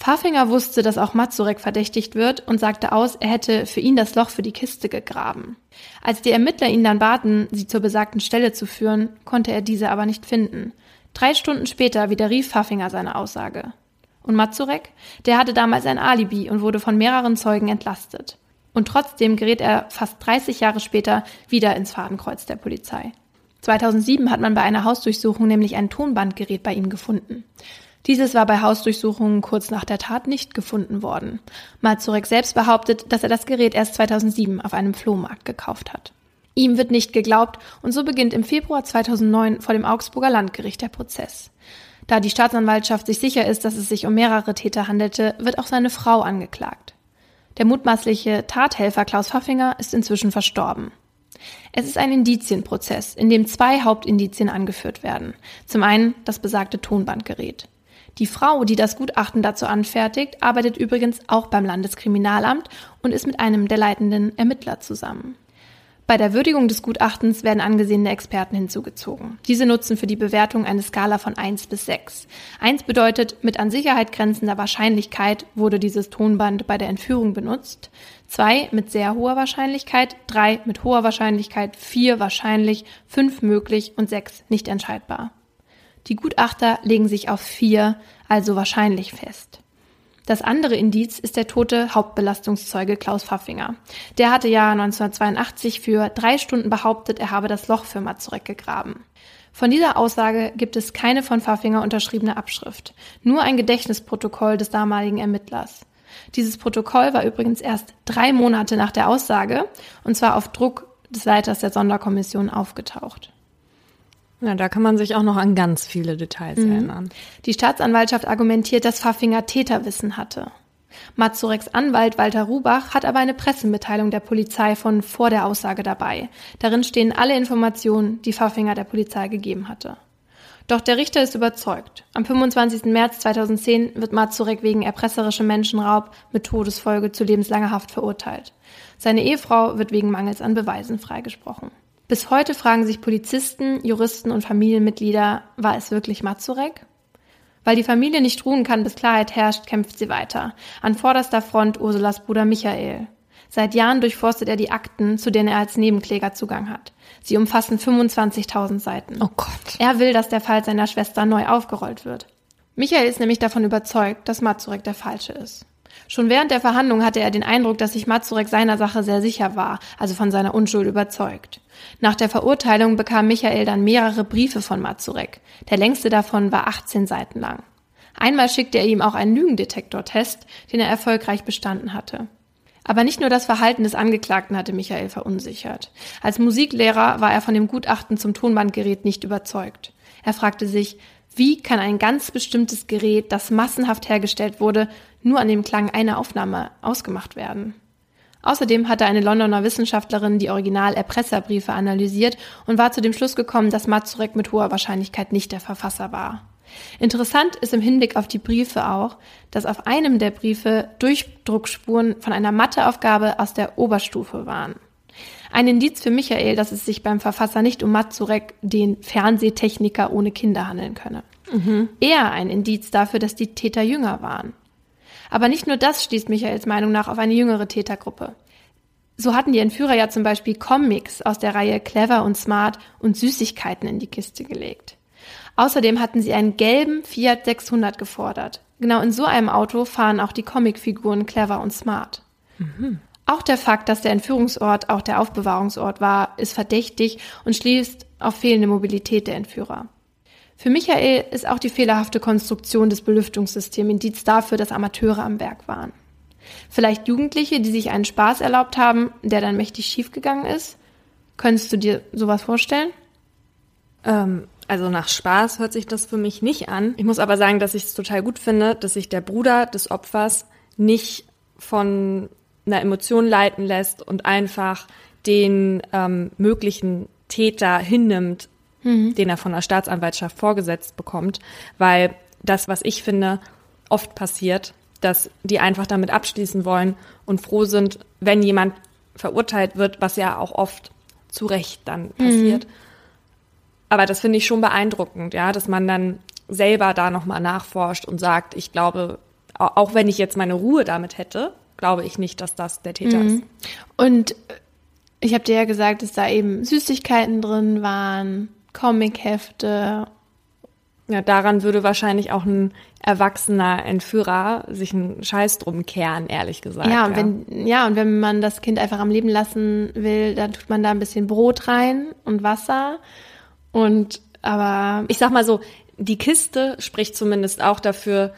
Pfaffinger wusste, dass auch Mazurek verdächtigt wird und sagte aus, er hätte für ihn das Loch für die Kiste gegraben. Als die Ermittler ihn dann baten, sie zur besagten Stelle zu führen, konnte er diese aber nicht finden. Drei Stunden später widerrief Pfaffinger seine Aussage. Und Mazurek, der hatte damals ein Alibi und wurde von mehreren Zeugen entlastet. Und trotzdem gerät er fast 30 Jahre später wieder ins Fadenkreuz der Polizei. 2007 hat man bei einer Hausdurchsuchung nämlich ein Tonbandgerät bei ihm gefunden. Dieses war bei Hausdurchsuchungen kurz nach der Tat nicht gefunden worden. Mazurek selbst behauptet, dass er das Gerät erst 2007 auf einem Flohmarkt gekauft hat. Ihm wird nicht geglaubt und so beginnt im Februar 2009 vor dem Augsburger Landgericht der Prozess. Da die Staatsanwaltschaft sich sicher ist, dass es sich um mehrere Täter handelte, wird auch seine Frau angeklagt. Der mutmaßliche Tathelfer Klaus Pfaffinger ist inzwischen verstorben. Es ist ein Indizienprozess, in dem zwei Hauptindizien angeführt werden. Zum einen das besagte Tonbandgerät. Die Frau, die das Gutachten dazu anfertigt, arbeitet übrigens auch beim Landeskriminalamt und ist mit einem der leitenden Ermittler zusammen. Bei der Würdigung des Gutachtens werden angesehene Experten hinzugezogen. Diese nutzen für die Bewertung eine Skala von 1 bis 6. 1 bedeutet, mit an Sicherheit grenzender Wahrscheinlichkeit wurde dieses Tonband bei der Entführung benutzt. 2 mit sehr hoher Wahrscheinlichkeit, 3 mit hoher Wahrscheinlichkeit, 4 wahrscheinlich, 5 möglich und 6 nicht entscheidbar. Die Gutachter legen sich auf 4, also wahrscheinlich fest. Das andere Indiz ist der tote Hauptbelastungszeuge Klaus Pfaffinger. Der hatte ja 1982 für drei Stunden behauptet, er habe das Loch für Mazurek gegraben. Von dieser Aussage gibt es keine von Pfaffinger unterschriebene Abschrift, nur ein Gedächtnisprotokoll des damaligen Ermittlers. Dieses Protokoll war übrigens erst drei Monate nach der Aussage, und zwar auf Druck des Leiters der Sonderkommission aufgetaucht. Ja, da kann man sich auch noch an ganz viele Details mhm. erinnern. Die Staatsanwaltschaft argumentiert, dass Pfaffinger Täterwissen hatte. Mazureks Anwalt Walter Rubach hat aber eine Pressemitteilung der Polizei von vor der Aussage dabei. Darin stehen alle Informationen, die Pfaffinger der Polizei gegeben hatte. Doch der Richter ist überzeugt. Am 25. März 2010 wird Mazurek wegen erpresserischem Menschenraub mit Todesfolge zu lebenslanger Haft verurteilt. Seine Ehefrau wird wegen Mangels an Beweisen freigesprochen. Bis heute fragen sich Polizisten, Juristen und Familienmitglieder, war es wirklich Mazurek? Weil die Familie nicht ruhen kann, bis Klarheit herrscht, kämpft sie weiter. An vorderster Front Ursulas Bruder Michael. Seit Jahren durchforstet er die Akten, zu denen er als Nebenkläger Zugang hat. Sie umfassen 25.000 Seiten. Oh Gott. Er will, dass der Fall seiner Schwester neu aufgerollt wird. Michael ist nämlich davon überzeugt, dass Mazurek der Falsche ist. Schon während der Verhandlung hatte er den Eindruck, dass sich Mazurek seiner Sache sehr sicher war, also von seiner Unschuld überzeugt. Nach der Verurteilung bekam Michael dann mehrere Briefe von Mazurek. Der längste davon war 18 Seiten lang. Einmal schickte er ihm auch einen Lügendetektortest, den er erfolgreich bestanden hatte. Aber nicht nur das Verhalten des Angeklagten hatte Michael verunsichert. Als Musiklehrer war er von dem Gutachten zum Tonbandgerät nicht überzeugt. Er fragte sich, wie kann ein ganz bestimmtes Gerät, das massenhaft hergestellt wurde, nur an dem Klang einer Aufnahme ausgemacht werden? Außerdem hatte eine Londoner Wissenschaftlerin die Original-Erpresserbriefe analysiert und war zu dem Schluss gekommen, dass Mazurek mit hoher Wahrscheinlichkeit nicht der Verfasser war. Interessant ist im Hinblick auf die Briefe auch, dass auf einem der Briefe Durchdruckspuren von einer Matheaufgabe aus der Oberstufe waren. Ein Indiz für Michael, dass es sich beim Verfasser nicht um Mazurek, den Fernsehtechniker ohne Kinder, handeln könne. Mhm. Eher ein Indiz dafür, dass die Täter jünger waren. Aber nicht nur das schließt Michaels Meinung nach auf eine jüngere Tätergruppe. So hatten die Entführer ja zum Beispiel Comics aus der Reihe Clever und Smart und Süßigkeiten in die Kiste gelegt. Außerdem hatten sie einen gelben Fiat 600 gefordert. Genau in so einem Auto fahren auch die Comicfiguren Clever und Smart. Mhm. Auch der Fakt, dass der Entführungsort auch der Aufbewahrungsort war, ist verdächtig und schließt auf fehlende Mobilität der Entführer. Für Michael ist auch die fehlerhafte Konstruktion des Belüftungssystems Indiz dafür, dass Amateure am Werk waren. Vielleicht Jugendliche, die sich einen Spaß erlaubt haben, der dann mächtig schiefgegangen ist? Könntest du dir sowas vorstellen? Ähm, also nach Spaß hört sich das für mich nicht an. Ich muss aber sagen, dass ich es total gut finde, dass sich der Bruder des Opfers nicht von einer Emotion leiten lässt und einfach den ähm, möglichen Täter hinnimmt mhm. den er von der Staatsanwaltschaft vorgesetzt bekommt, weil das, was ich finde, oft passiert, dass die einfach damit abschließen wollen und froh sind, wenn jemand verurteilt wird, was ja auch oft zu Recht dann passiert. Mhm. Aber das finde ich schon beeindruckend, ja, dass man dann selber da nochmal nachforscht und sagt, ich glaube, auch wenn ich jetzt meine Ruhe damit hätte, glaube ich nicht, dass das der Täter mhm. ist. Und ich habe dir ja gesagt, dass da eben Süßigkeiten drin waren, Comichefte. Ja, daran würde wahrscheinlich auch ein erwachsener Entführer sich einen Scheiß drum kehren, ehrlich gesagt. Ja, und ja. wenn, ja, und wenn man das Kind einfach am Leben lassen will, dann tut man da ein bisschen Brot rein und Wasser. Und, aber. Ich sag mal so, die Kiste spricht zumindest auch dafür,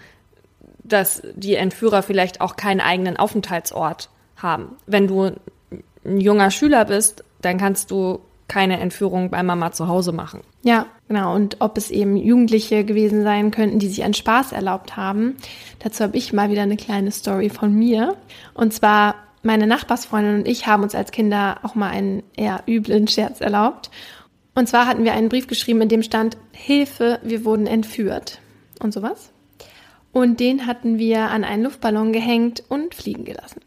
dass die Entführer vielleicht auch keinen eigenen Aufenthaltsort haben. Wenn du ein junger Schüler bist, dann kannst du keine Entführung bei Mama zu Hause machen. Ja, genau. Und ob es eben Jugendliche gewesen sein könnten, die sich einen Spaß erlaubt haben. Dazu habe ich mal wieder eine kleine Story von mir. Und zwar meine Nachbarsfreundin und ich haben uns als Kinder auch mal einen eher üblen Scherz erlaubt. Und zwar hatten wir einen Brief geschrieben, in dem stand, Hilfe, wir wurden entführt. Und sowas. Und den hatten wir an einen Luftballon gehängt und fliegen gelassen.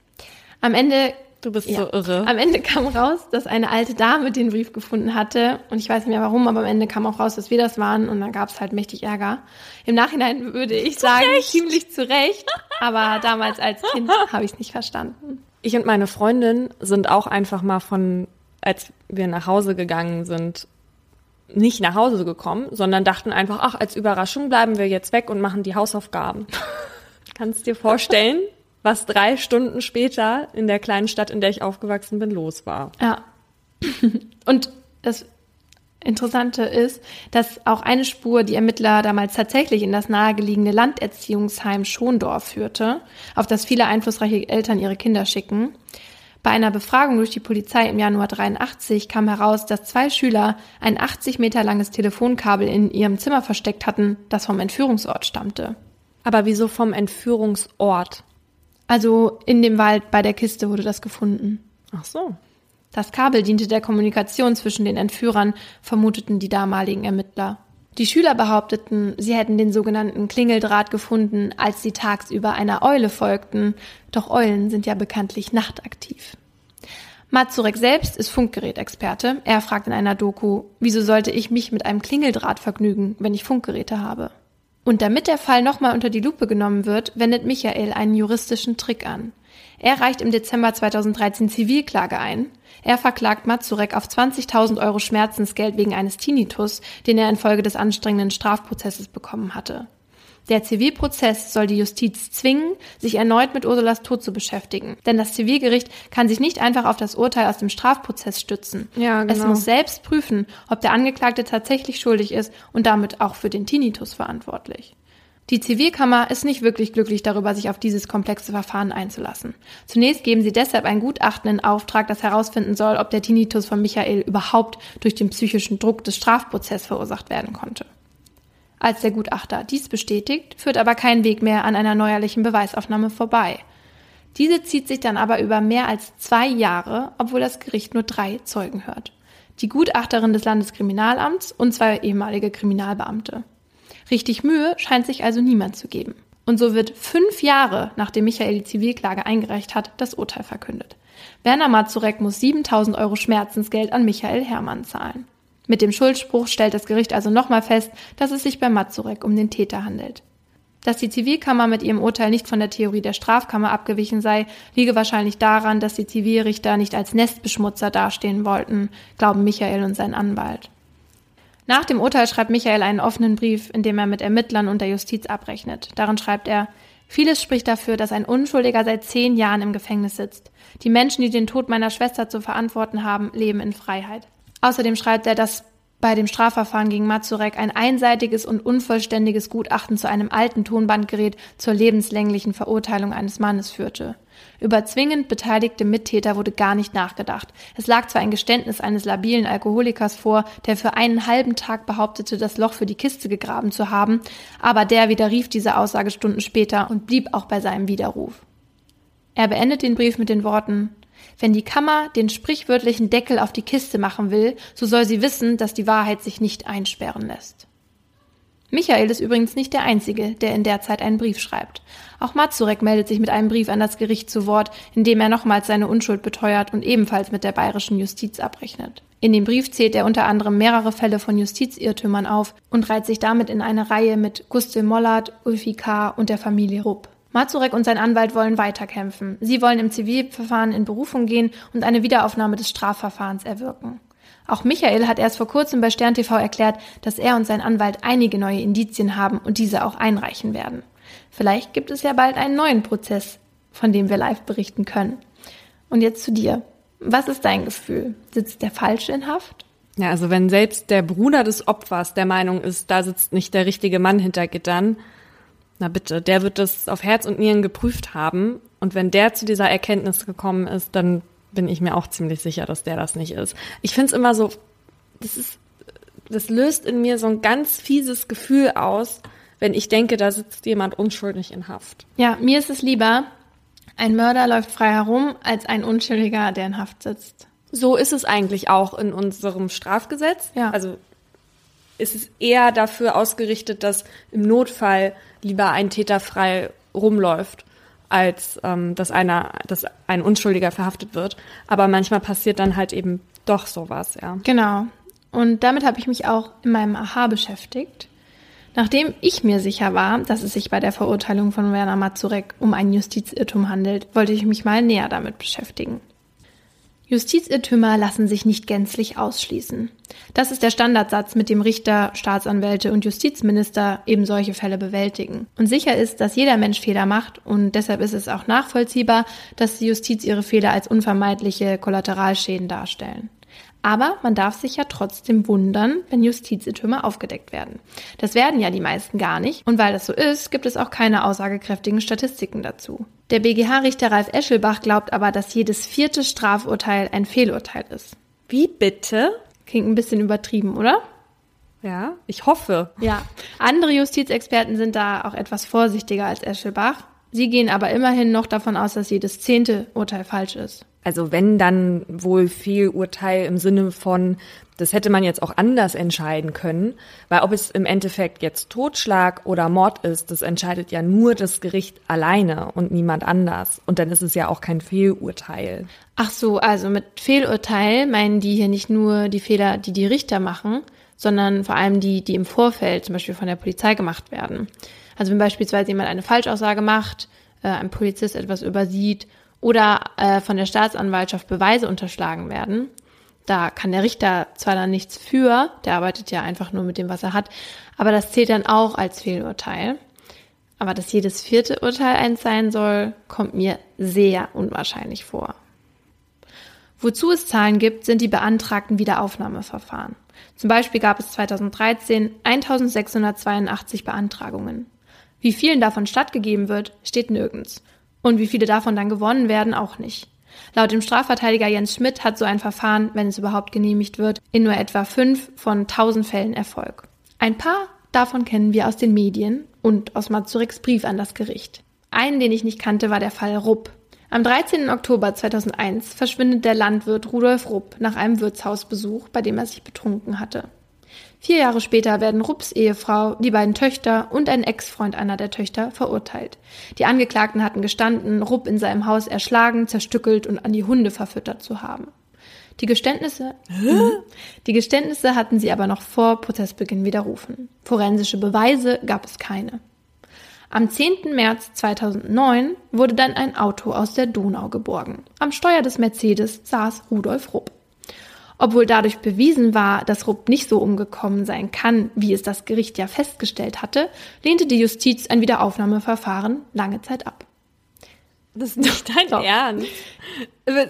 Am Ende Du bist ja. so irre. Am Ende kam raus, dass eine alte Dame den Brief gefunden hatte. Und ich weiß nicht mehr warum, aber am Ende kam auch raus, dass wir das waren. Und dann gab es halt mächtig Ärger. Im Nachhinein würde ich sagen, ziemlich zu Recht. Aber damals als Kind habe ich es nicht verstanden. Ich und meine Freundin sind auch einfach mal von, als wir nach Hause gegangen sind, nicht nach Hause gekommen, sondern dachten einfach, ach, als Überraschung bleiben wir jetzt weg und machen die Hausaufgaben. Kannst dir vorstellen, was drei Stunden später in der kleinen Stadt, in der ich aufgewachsen bin, los war. Ja. Und das Interessante ist, dass auch eine Spur die Ermittler damals tatsächlich in das nahegelegene Landerziehungsheim Schondorf führte, auf das viele einflussreiche Eltern ihre Kinder schicken. Bei einer Befragung durch die Polizei im Januar 83 kam heraus, dass zwei Schüler ein 80 Meter langes Telefonkabel in ihrem Zimmer versteckt hatten, das vom Entführungsort stammte. Aber wieso vom Entführungsort? Also in dem Wald bei der Kiste wurde das gefunden. Ach so. Das Kabel diente der Kommunikation zwischen den Entführern, vermuteten die damaligen Ermittler. Die Schüler behaupteten, sie hätten den sogenannten Klingeldraht gefunden, als sie tagsüber einer Eule folgten, doch Eulen sind ja bekanntlich nachtaktiv. Mazurek selbst ist Funkgerätexperte. Er fragt in einer Doku, wieso sollte ich mich mit einem Klingeldraht vergnügen, wenn ich Funkgeräte habe? Und damit der Fall nochmal unter die Lupe genommen wird, wendet Michael einen juristischen Trick an. Er reicht im Dezember 2013 Zivilklage ein. Er verklagt Mazurek auf 20.000 Euro Schmerzensgeld wegen eines Tinnitus, den er infolge des anstrengenden Strafprozesses bekommen hatte. Der Zivilprozess soll die Justiz zwingen, sich erneut mit Ursulas Tod zu beschäftigen. Denn das Zivilgericht kann sich nicht einfach auf das Urteil aus dem Strafprozess stützen. Ja, Es genau. muss selbst prüfen, ob der Angeklagte tatsächlich schuldig ist und damit auch für den Tinnitus verantwortlich. Die Zivilkammer ist nicht wirklich glücklich darüber, sich auf dieses komplexe Verfahren einzulassen. Zunächst geben sie deshalb ein Gutachten in Auftrag, das herausfinden soll, ob der Tinnitus von Michael überhaupt durch den psychischen Druck des Strafprozesses verursacht werden konnte. Als der Gutachter dies bestätigt, führt aber kein Weg mehr an einer neuerlichen Beweisaufnahme vorbei. Diese zieht sich dann aber über mehr als zwei Jahre, obwohl das Gericht nur drei Zeugen hört. Die Gutachterin des Landeskriminalamts und zwei ehemalige Kriminalbeamte. Richtig Mühe scheint sich also niemand zu geben. Und so wird fünf Jahre, nachdem Michael die Zivilklage eingereicht hat, das Urteil verkündet. Werner Mazurek muss 7000 Euro Schmerzensgeld an Michael Hermann zahlen. Mit dem Schuldspruch stellt das Gericht also nochmal fest, dass es sich bei Mazurek um den Täter handelt. Dass die Zivilkammer mit ihrem Urteil nicht von der Theorie der Strafkammer abgewichen sei, liege wahrscheinlich daran, dass die Zivilrichter nicht als Nestbeschmutzer dastehen wollten, glauben Michael und sein Anwalt. Nach dem Urteil schreibt Michael einen offenen Brief, in dem er mit Ermittlern und der Justiz abrechnet. Darin schreibt er, Vieles spricht dafür, dass ein Unschuldiger seit zehn Jahren im Gefängnis sitzt. Die Menschen, die den Tod meiner Schwester zu verantworten haben, leben in Freiheit. Außerdem schreibt er, dass bei dem Strafverfahren gegen Mazurek ein einseitiges und unvollständiges Gutachten zu einem alten Tonbandgerät zur lebenslänglichen Verurteilung eines Mannes führte. Über zwingend beteiligte Mittäter wurde gar nicht nachgedacht. Es lag zwar ein Geständnis eines labilen Alkoholikers vor, der für einen halben Tag behauptete, das Loch für die Kiste gegraben zu haben, aber der widerrief diese Aussage Stunden später und blieb auch bei seinem Widerruf. Er beendet den Brief mit den Worten wenn die Kammer den sprichwörtlichen Deckel auf die Kiste machen will, so soll sie wissen, dass die Wahrheit sich nicht einsperren lässt. Michael ist übrigens nicht der Einzige, der in der Zeit einen Brief schreibt. Auch Mazurek meldet sich mit einem Brief an das Gericht zu Wort, in dem er nochmals seine Unschuld beteuert und ebenfalls mit der bayerischen Justiz abrechnet. In dem Brief zählt er unter anderem mehrere Fälle von Justizirrtümern auf und reiht sich damit in eine Reihe mit Gustl Mollert, Ulfi K. und der Familie Rupp. Mazurek und sein Anwalt wollen weiterkämpfen. Sie wollen im Zivilverfahren in Berufung gehen und eine Wiederaufnahme des Strafverfahrens erwirken. Auch Michael hat erst vor kurzem bei Stern TV erklärt, dass er und sein Anwalt einige neue Indizien haben und diese auch einreichen werden. Vielleicht gibt es ja bald einen neuen Prozess, von dem wir live berichten können. Und jetzt zu dir. Was ist dein Gefühl? Sitzt der Falsche in Haft? Ja, also wenn selbst der Bruder des Opfers der Meinung ist, da sitzt nicht der richtige Mann hinter Gittern, na bitte, der wird das auf Herz und Nieren geprüft haben. Und wenn der zu dieser Erkenntnis gekommen ist, dann bin ich mir auch ziemlich sicher, dass der das nicht ist. Ich finde es immer so, das ist, das löst in mir so ein ganz fieses Gefühl aus, wenn ich denke, da sitzt jemand unschuldig in Haft. Ja, mir ist es lieber, ein Mörder läuft frei herum, als ein Unschuldiger, der in Haft sitzt. So ist es eigentlich auch in unserem Strafgesetz. Ja. Also ist es eher dafür ausgerichtet, dass im Notfall lieber ein Täter frei rumläuft, als ähm, dass einer, dass ein Unschuldiger verhaftet wird. Aber manchmal passiert dann halt eben doch sowas, ja. Genau. Und damit habe ich mich auch in meinem Aha beschäftigt. Nachdem ich mir sicher war, dass es sich bei der Verurteilung von Werner Mazurek um einen Justizirrtum handelt, wollte ich mich mal näher damit beschäftigen. Justizirrtümer lassen sich nicht gänzlich ausschließen. Das ist der Standardsatz, mit dem Richter, Staatsanwälte und Justizminister eben solche Fälle bewältigen. Und sicher ist, dass jeder Mensch Fehler macht und deshalb ist es auch nachvollziehbar, dass die Justiz ihre Fehler als unvermeidliche Kollateralschäden darstellen. Aber man darf sich ja trotzdem wundern, wenn Justizirrtümer aufgedeckt werden. Das werden ja die meisten gar nicht. Und weil das so ist, gibt es auch keine aussagekräftigen Statistiken dazu. Der BGH-Richter Ralf Eschelbach glaubt aber, dass jedes vierte Strafurteil ein Fehlurteil ist. Wie bitte? Klingt ein bisschen übertrieben, oder? Ja, ich hoffe. Ja. Andere Justizexperten sind da auch etwas vorsichtiger als Eschelbach. Sie gehen aber immerhin noch davon aus, dass jedes zehnte Urteil falsch ist. Also wenn dann wohl Fehlurteil im Sinne von, das hätte man jetzt auch anders entscheiden können, weil ob es im Endeffekt jetzt Totschlag oder Mord ist, das entscheidet ja nur das Gericht alleine und niemand anders. Und dann ist es ja auch kein Fehlurteil. Ach so, also mit Fehlurteil meinen die hier nicht nur die Fehler, die die Richter machen, sondern vor allem die, die im Vorfeld zum Beispiel von der Polizei gemacht werden. Also wenn beispielsweise jemand eine Falschaussage macht, äh, ein Polizist etwas übersieht oder äh, von der Staatsanwaltschaft Beweise unterschlagen werden. Da kann der Richter zwar dann nichts für, der arbeitet ja einfach nur mit dem, was er hat, aber das zählt dann auch als Fehlurteil. Aber dass jedes vierte Urteil eins sein soll, kommt mir sehr unwahrscheinlich vor. Wozu es Zahlen gibt, sind die beantragten Wiederaufnahmeverfahren. Zum Beispiel gab es 2013 1682 Beantragungen. Wie vielen davon stattgegeben wird, steht nirgends. Und wie viele davon dann gewonnen werden, auch nicht. Laut dem Strafverteidiger Jens Schmidt hat so ein Verfahren, wenn es überhaupt genehmigt wird, in nur etwa fünf von tausend Fällen Erfolg. Ein paar davon kennen wir aus den Medien und aus Mazureks Brief an das Gericht. Einen, den ich nicht kannte, war der Fall Rupp. Am 13. Oktober 2001 verschwindet der Landwirt Rudolf Rupp nach einem Wirtshausbesuch, bei dem er sich betrunken hatte. Vier Jahre später werden Rupps Ehefrau, die beiden Töchter und ein Ex-Freund einer der Töchter verurteilt. Die Angeklagten hatten gestanden, Rupp in seinem Haus erschlagen, zerstückelt und an die Hunde verfüttert zu haben. Die Geständnisse, die Geständnisse hatten sie aber noch vor Prozessbeginn widerrufen. Forensische Beweise gab es keine. Am 10. März 2009 wurde dann ein Auto aus der Donau geborgen. Am Steuer des Mercedes saß Rudolf Rupp. Obwohl dadurch bewiesen war, dass Rupp nicht so umgekommen sein kann, wie es das Gericht ja festgestellt hatte, lehnte die Justiz ein Wiederaufnahmeverfahren lange Zeit ab. Das ist nicht dein Doch. Ernst. Was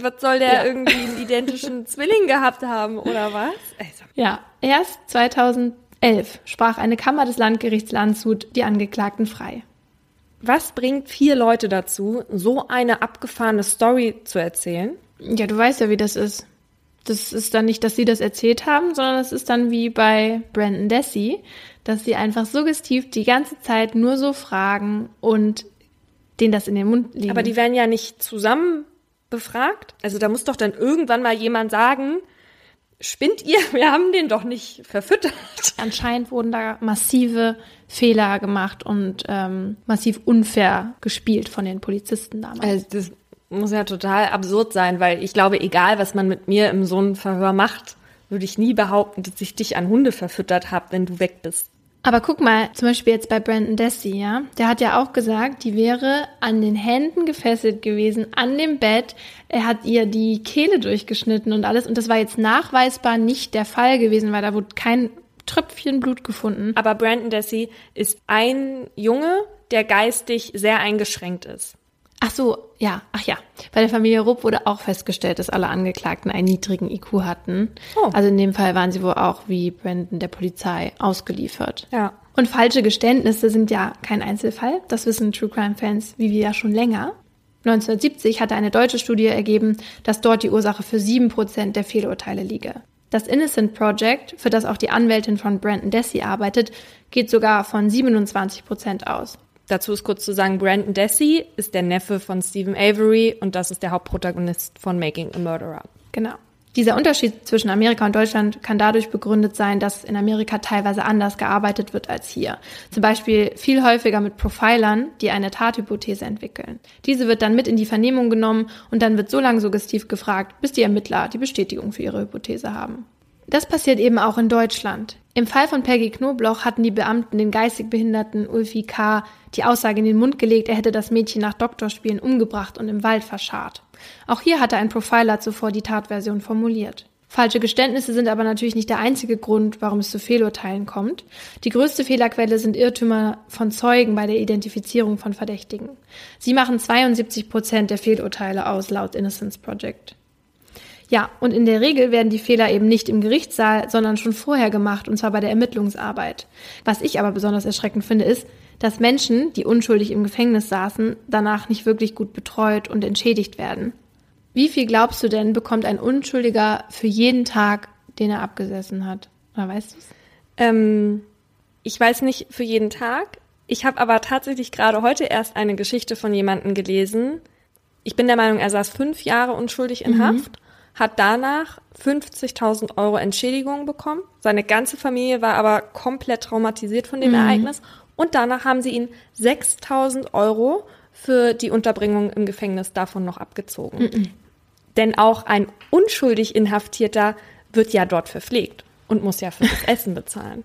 was soll der Ja. irgendwie einen identischen Zwilling gehabt haben oder was? Also, Ja, erst 2011 sprach eine Kammer des Landgerichts Landshut die Angeklagten frei. was bringt vier Leute dazu, so eine abgefahrene Story zu erzählen? Ja, du weißt ja, wie das ist. Das ist dann nicht, dass sie das erzählt haben, sondern es ist dann wie bei Brandon Dessy, dass sie einfach suggestiv die ganze Zeit nur so fragen und denen das in den Mund liegt. Aber die werden ja nicht zusammen befragt. Also da muss doch dann irgendwann mal jemand sagen, spinnt ihr? Wir haben den doch nicht verfüttert. Anscheinend wurden da massive Fehler gemacht und ähm, massiv unfair gespielt von den Polizisten damals. Also das muss ja total absurd sein, weil ich glaube, egal was man mit mir im so einem Verhör macht, würde ich nie behaupten, dass ich dich an Hunde verfüttert habe, wenn du weg bist. Aber guck mal, zum Beispiel jetzt bei Brandon Dessy, ja, der hat ja auch gesagt, die wäre an den Händen gefesselt gewesen, an dem Bett. Er hat ihr die Kehle durchgeschnitten und alles. Und das war jetzt nachweisbar nicht der Fall gewesen, weil da wurde kein Tröpfchen Blut gefunden. Aber Brandon Dessy ist ein Junge, der geistig sehr eingeschränkt ist. Ach so, ja, ach ja. Bei der Familie Rupp wurde auch festgestellt, dass alle Angeklagten einen niedrigen IQ hatten. Oh. Also in dem Fall waren sie wohl auch wie Brandon der Polizei ausgeliefert. Ja. Und falsche Geständnisse sind ja kein Einzelfall. Das wissen True Crime Fans wie wir ja schon länger. 1970 hatte eine deutsche Studie ergeben, dass dort die Ursache für 7% der Fehlurteile liege. Das Innocent Project, für das auch die Anwältin von Brandon Dessy arbeitet, geht sogar von 27% aus. Dazu ist kurz zu sagen, Brandon Dessy ist der Neffe von Stephen Avery und das ist der Hauptprotagonist von Making a Murderer. Genau. Dieser Unterschied zwischen Amerika und Deutschland kann dadurch begründet sein, dass in Amerika teilweise anders gearbeitet wird als hier. Zum Beispiel viel häufiger mit Profilern, die eine Tathypothese entwickeln. Diese wird dann mit in die Vernehmung genommen und dann wird so lange suggestiv gefragt, bis die Ermittler die Bestätigung für ihre Hypothese haben. Das passiert eben auch in Deutschland. Im Fall von Peggy Knobloch hatten die Beamten den geistig behinderten Ulfi K. die Aussage in den Mund gelegt, er hätte das Mädchen nach Doktorspielen umgebracht und im Wald verscharrt. Auch hier hatte ein Profiler zuvor die Tatversion formuliert. Falsche Geständnisse sind aber natürlich nicht der einzige Grund, warum es zu Fehlurteilen kommt. Die größte Fehlerquelle sind Irrtümer von Zeugen bei der Identifizierung von Verdächtigen. Sie machen 72 Prozent der Fehlurteile aus, laut Innocence Project. Ja, und in der Regel werden die Fehler eben nicht im Gerichtssaal, sondern schon vorher gemacht, und zwar bei der Ermittlungsarbeit. Was ich aber besonders erschreckend finde, ist, dass Menschen, die unschuldig im Gefängnis saßen, danach nicht wirklich gut betreut und entschädigt werden. Wie viel glaubst du denn, bekommt ein Unschuldiger für jeden Tag, den er abgesessen hat? Oder weißt du es? Ähm, ich weiß nicht für jeden Tag. Ich habe aber tatsächlich gerade heute erst eine Geschichte von jemandem gelesen. Ich bin der Meinung, er saß fünf Jahre unschuldig in Mhm. Haft hat danach 50.000 Euro Entschädigung bekommen. Seine ganze Familie war aber komplett traumatisiert von dem Ereignis. Und danach haben sie ihn 6.000 Euro für die Unterbringung im Gefängnis davon noch abgezogen. Denn auch ein unschuldig Inhaftierter wird ja dort verpflegt und muss ja für das Essen bezahlen.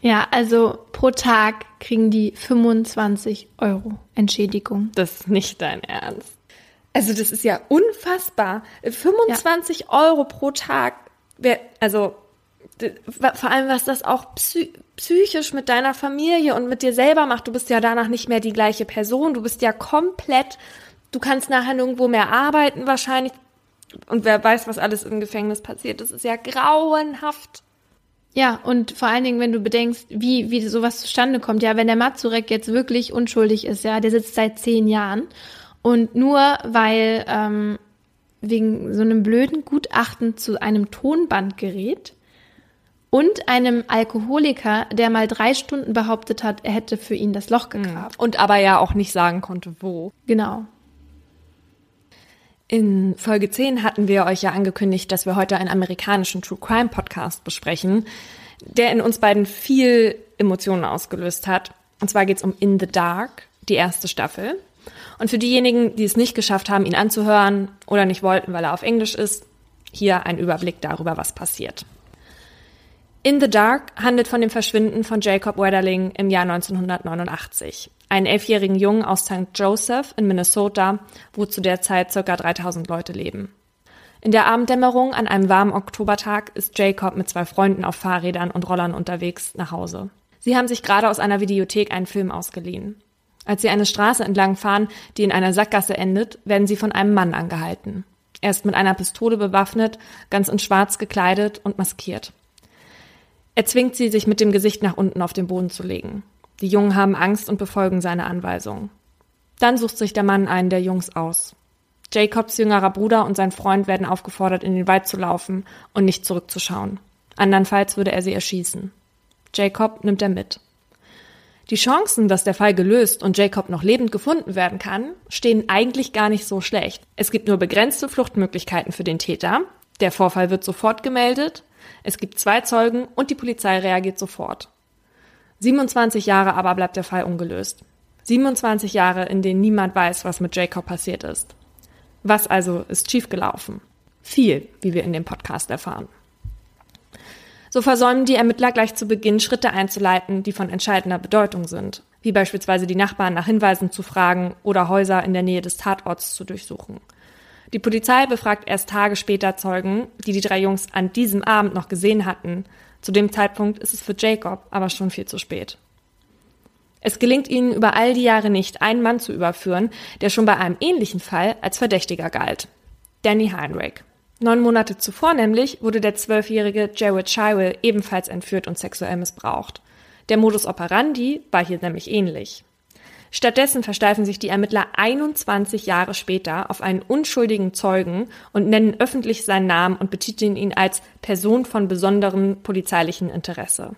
Ja, also pro Tag kriegen die 25 Euro Entschädigung. Das ist nicht dein Ernst. Also das ist ja unfassbar. 25 Euro pro Tag. Wer, also vor allem, was das auch psy psychisch mit deiner Familie und mit dir selber macht. Du bist ja danach nicht mehr die gleiche Person. Du bist ja komplett, du kannst nachher nirgendwo mehr arbeiten wahrscheinlich. Und wer weiß, was alles im Gefängnis passiert. Das ist ja grauenhaft. Ja, und vor allen Dingen, wenn du bedenkst, wie, wie sowas zustande kommt, ja, wenn der Mazurek jetzt wirklich unschuldig ist, ja, der sitzt seit zehn Jahren und nur weil ähm, wegen so einem blöden Gutachten zu einem Tonbandgerät und einem Alkoholiker, der mal drei Stunden behauptet hat, er hätte für ihn das Loch gegraben. Und aber ja auch nicht sagen konnte, wo. Genau. In Folge 10 hatten wir euch ja angekündigt, dass wir heute einen amerikanischen True Crime Podcast besprechen, der in uns beiden viel Emotionen ausgelöst hat. Und zwar geht's um In the Dark, die erste Staffel. Und für diejenigen, die es nicht geschafft haben, ihn anzuhören oder nicht wollten, weil er auf Englisch ist, hier ein Überblick darüber, was passiert. In the Dark handelt von dem Verschwinden von Jacob Wetterling im Jahr 1989, einen elfjährigen Jungen aus St. Joseph in Minnesota, wo zu der Zeit ca. 3000 Leute leben. In der Abenddämmerung an einem warmen Oktobertag ist Jacob mit zwei Freunden auf Fahrrädern und Rollern unterwegs nach Hause. Sie haben sich gerade aus einer Videothek einen Film ausgeliehen. Als sie eine Straße entlang fahren, die in einer Sackgasse endet, werden sie von einem Mann angehalten. Er ist mit einer Pistole bewaffnet, ganz in schwarz gekleidet und maskiert. Er zwingt sie, sich mit dem Gesicht nach unten auf den Boden zu legen. Die Jungen haben Angst und befolgen seine Anweisungen. Dann sucht sich der Mann einen der Jungs aus. Jacobs jüngerer Bruder und sein Freund werden aufgefordert, in den Wald zu laufen und nicht zurückzuschauen. Andernfalls würde er sie erschießen. Jacob nimmt er mit. Die Chancen, dass der Fall gelöst und Jacob noch lebend gefunden werden kann, stehen eigentlich gar nicht so schlecht. Es gibt nur begrenzte Fluchtmöglichkeiten für den Täter. Der Vorfall wird sofort gemeldet. Es gibt zwei Zeugen und die Polizei reagiert sofort. 27 Jahre aber bleibt der Fall ungelöst. 27 Jahre, in denen niemand weiß, was mit Jacob passiert ist. Was also ist schiefgelaufen? Viel, wie wir in dem Podcast erfahren. So versäumen die Ermittler gleich zu Beginn Schritte einzuleiten, die von entscheidender Bedeutung sind, wie beispielsweise die Nachbarn nach Hinweisen zu fragen oder Häuser in der Nähe des Tatorts zu durchsuchen. Die Polizei befragt erst Tage später Zeugen, die die drei Jungs an diesem Abend noch gesehen hatten. Zu dem Zeitpunkt ist es für Jacob aber schon viel zu spät. Es gelingt ihnen über all die Jahre nicht, einen Mann zu überführen, der schon bei einem ähnlichen Fall als Verdächtiger galt. Danny Heinrich. Neun Monate zuvor nämlich wurde der zwölfjährige Jared Shywell ebenfalls entführt und sexuell missbraucht. Der Modus operandi war hier nämlich ähnlich. Stattdessen versteifen sich die Ermittler 21 Jahre später auf einen unschuldigen Zeugen und nennen öffentlich seinen Namen und betiteln ihn als Person von besonderem polizeilichen Interesse.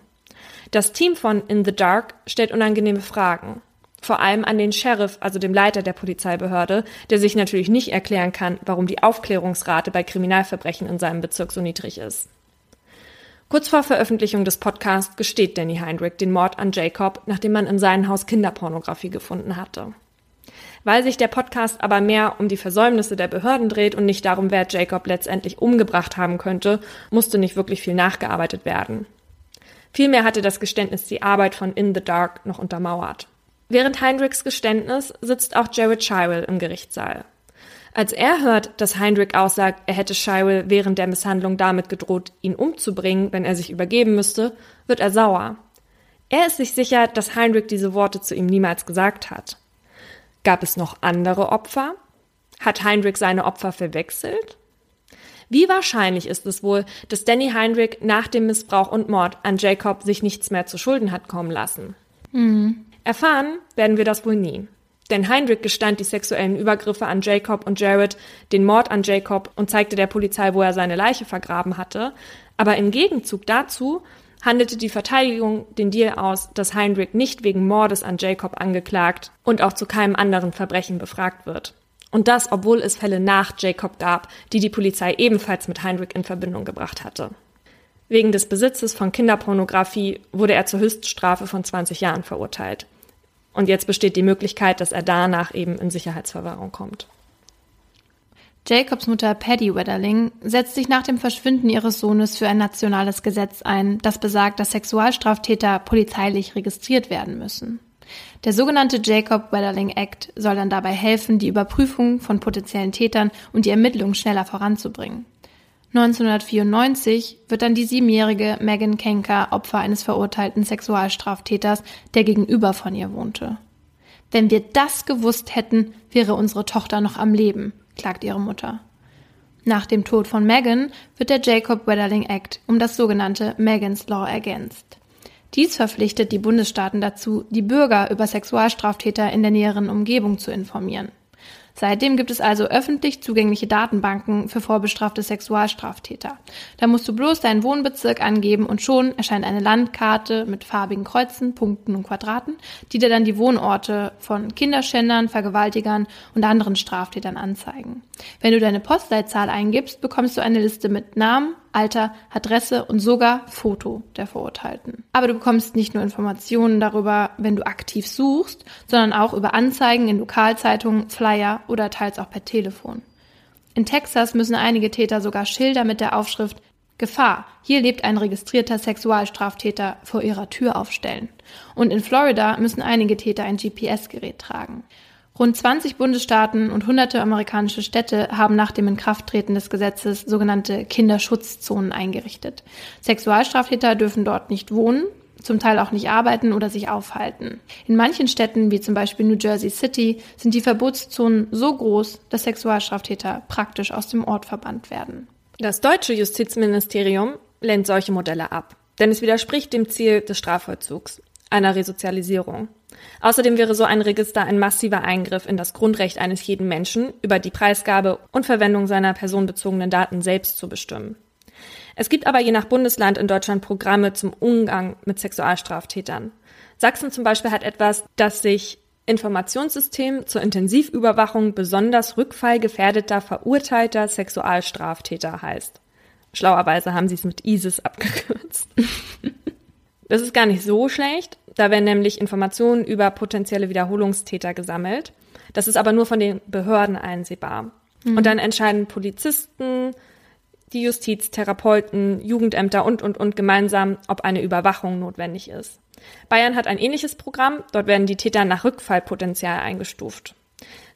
Das Team von In the Dark stellt unangenehme Fragen. Vor allem an den Sheriff, also dem Leiter der Polizeibehörde, der sich natürlich nicht erklären kann, warum die Aufklärungsrate bei Kriminalverbrechen in seinem Bezirk so niedrig ist. Kurz vor Veröffentlichung des Podcasts gesteht Danny Heinrich den Mord an Jacob, nachdem man in seinem Haus Kinderpornografie gefunden hatte. Weil sich der Podcast aber mehr um die Versäumnisse der Behörden dreht und nicht darum, wer Jacob letztendlich umgebracht haben könnte, musste nicht wirklich viel nachgearbeitet werden. Vielmehr hatte das Geständnis die Arbeit von In the Dark noch untermauert. Während Heinrichs Geständnis sitzt auch Jared Shirell im Gerichtssaal. Als er hört, dass Heinrich aussagt, er hätte Shirel während der Misshandlung damit gedroht, ihn umzubringen, wenn er sich übergeben müsste, wird er sauer. Er ist sich sicher, dass Heinrich diese Worte zu ihm niemals gesagt hat. Gab es noch andere Opfer? Hat Heinrich seine Opfer verwechselt? Wie wahrscheinlich ist es wohl, dass Danny Heinrich nach dem Missbrauch und Mord an Jacob sich nichts mehr zu Schulden hat kommen lassen? Mhm. Erfahren werden wir das wohl nie. Denn Heinrich gestand die sexuellen Übergriffe an Jacob und Jared, den Mord an Jacob und zeigte der Polizei, wo er seine Leiche vergraben hatte. Aber im Gegenzug dazu handelte die Verteidigung den Deal aus, dass Heinrich nicht wegen Mordes an Jacob angeklagt und auch zu keinem anderen Verbrechen befragt wird. Und das, obwohl es Fälle nach Jacob gab, die die Polizei ebenfalls mit Heinrich in Verbindung gebracht hatte. Wegen des Besitzes von Kinderpornografie wurde er zur Höchststrafe von 20 Jahren verurteilt. Und jetzt besteht die Möglichkeit, dass er danach eben in Sicherheitsverwahrung kommt. Jacobs Mutter Paddy Wetterling setzt sich nach dem Verschwinden ihres Sohnes für ein nationales Gesetz ein, das besagt, dass Sexualstraftäter polizeilich registriert werden müssen. Der sogenannte Jacob Wetterling Act soll dann dabei helfen, die Überprüfung von potenziellen Tätern und die Ermittlungen schneller voranzubringen. 1994 wird dann die siebenjährige Megan Kenker Opfer eines verurteilten Sexualstraftäters, der gegenüber von ihr wohnte. Wenn wir das gewusst hätten, wäre unsere Tochter noch am Leben, klagt ihre Mutter. Nach dem Tod von Megan wird der Jacob Wetterling Act um das sogenannte Megan's Law ergänzt. Dies verpflichtet die Bundesstaaten dazu, die Bürger über Sexualstraftäter in der näheren Umgebung zu informieren. Seitdem gibt es also öffentlich zugängliche Datenbanken für vorbestrafte Sexualstraftäter. Da musst du bloß deinen Wohnbezirk angeben und schon erscheint eine Landkarte mit farbigen Kreuzen, Punkten und Quadraten, die dir dann die Wohnorte von Kinderschändern, Vergewaltigern und anderen Straftätern anzeigen. Wenn du deine Postleitzahl eingibst, bekommst du eine Liste mit Namen, Alter, Adresse und sogar Foto der Verurteilten. Aber du bekommst nicht nur Informationen darüber, wenn du aktiv suchst, sondern auch über Anzeigen in Lokalzeitungen, Flyer oder teils auch per Telefon. In Texas müssen einige Täter sogar Schilder mit der Aufschrift Gefahr, hier lebt ein registrierter Sexualstraftäter vor ihrer Tür aufstellen. Und in Florida müssen einige Täter ein GPS-Gerät tragen. Rund 20 Bundesstaaten und hunderte amerikanische Städte haben nach dem Inkrafttreten des Gesetzes sogenannte Kinderschutzzonen eingerichtet. Sexualstraftäter dürfen dort nicht wohnen, zum Teil auch nicht arbeiten oder sich aufhalten. In manchen Städten, wie zum Beispiel New Jersey City, sind die Verbotszonen so groß, dass Sexualstraftäter praktisch aus dem Ort verbannt werden. Das deutsche Justizministerium lehnt solche Modelle ab, denn es widerspricht dem Ziel des Strafvollzugs, einer Resozialisierung. Außerdem wäre so ein Register ein massiver Eingriff in das Grundrecht eines jeden Menschen, über die Preisgabe und Verwendung seiner personenbezogenen Daten selbst zu bestimmen. Es gibt aber je nach Bundesland in Deutschland Programme zum Umgang mit Sexualstraftätern. Sachsen zum Beispiel hat etwas, das sich Informationssystem zur Intensivüberwachung besonders rückfallgefährdeter verurteilter Sexualstraftäter heißt. Schlauerweise haben sie es mit ISIS abgekürzt. Das ist gar nicht so schlecht. Da werden nämlich Informationen über potenzielle Wiederholungstäter gesammelt. Das ist aber nur von den Behörden einsehbar. Mhm. Und dann entscheiden Polizisten, die Justiz, Therapeuten, Jugendämter und, und, und gemeinsam, ob eine Überwachung notwendig ist. Bayern hat ein ähnliches Programm. Dort werden die Täter nach Rückfallpotenzial eingestuft.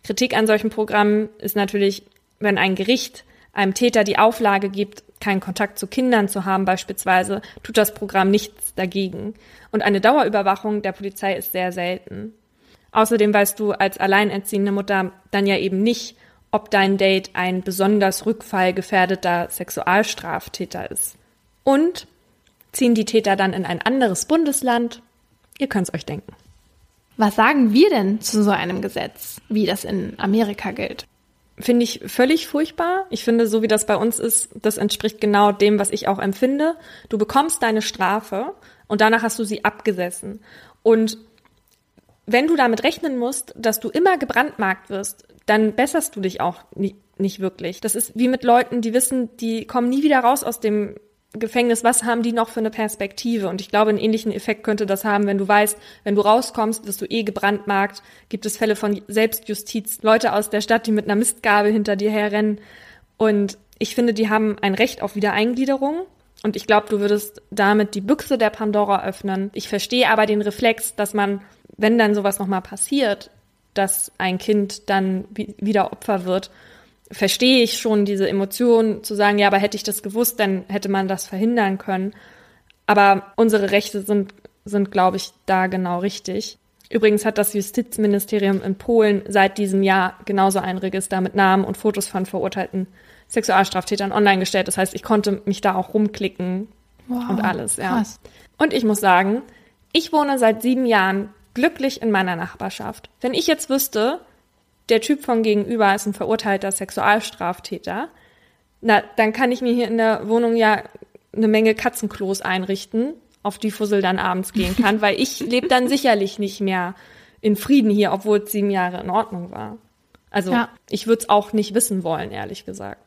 Kritik an solchen Programmen ist natürlich, wenn ein Gericht einem Täter die Auflage gibt, keinen Kontakt zu Kindern zu haben beispielsweise, tut das Programm nichts dagegen. Und eine Dauerüberwachung der Polizei ist sehr selten. Außerdem weißt du als alleinerziehende Mutter dann ja eben nicht, ob dein Date ein besonders rückfallgefährdeter Sexualstraftäter ist. Und ziehen die Täter dann in ein anderes Bundesland? Ihr könnt's euch denken. Was sagen wir denn zu so einem Gesetz, wie das in Amerika gilt? Finde ich völlig furchtbar. Ich finde, so wie das bei uns ist, das entspricht genau dem, was ich auch empfinde. Du bekommst deine Strafe und danach hast du sie abgesessen. Und wenn du damit rechnen musst, dass du immer gebrandmarkt wirst, dann besserst du dich auch nicht, nicht wirklich. Das ist wie mit Leuten, die wissen, die kommen nie wieder raus aus dem Gefängnis, was haben die noch für eine Perspektive? Und ich glaube, einen ähnlichen Effekt könnte das haben, wenn du weißt, wenn du rauskommst, wirst du eh gebrandmarkt. Gibt es Fälle von Selbstjustiz, Leute aus der Stadt, die mit einer Mistgabel hinter dir herrennen. Und ich finde, die haben ein Recht auf Wiedereingliederung. Und ich glaube, du würdest damit die Büchse der Pandora öffnen. Ich verstehe aber den Reflex, dass man, wenn dann sowas nochmal passiert, dass ein Kind dann wieder Opfer wird verstehe ich schon diese Emotion zu sagen, ja, aber hätte ich das gewusst, dann hätte man das verhindern können. Aber unsere Rechte sind, sind, glaube ich, da genau richtig. Übrigens hat das Justizministerium in Polen seit diesem Jahr genauso ein Register mit Namen und Fotos von verurteilten Sexualstraftätern online gestellt. Das heißt, ich konnte mich da auch rumklicken wow, und alles, ja. Krass. Und ich muss sagen, ich wohne seit sieben Jahren glücklich in meiner Nachbarschaft. Wenn ich jetzt wüsste, der Typ von gegenüber ist ein verurteilter Sexualstraftäter, na, dann kann ich mir hier in der Wohnung ja eine Menge Katzenklos einrichten, auf die Fussel dann abends gehen kann, weil ich lebe dann sicherlich nicht mehr in Frieden hier, obwohl es sieben Jahre in Ordnung war. Also ja. ich würde es auch nicht wissen wollen, ehrlich gesagt.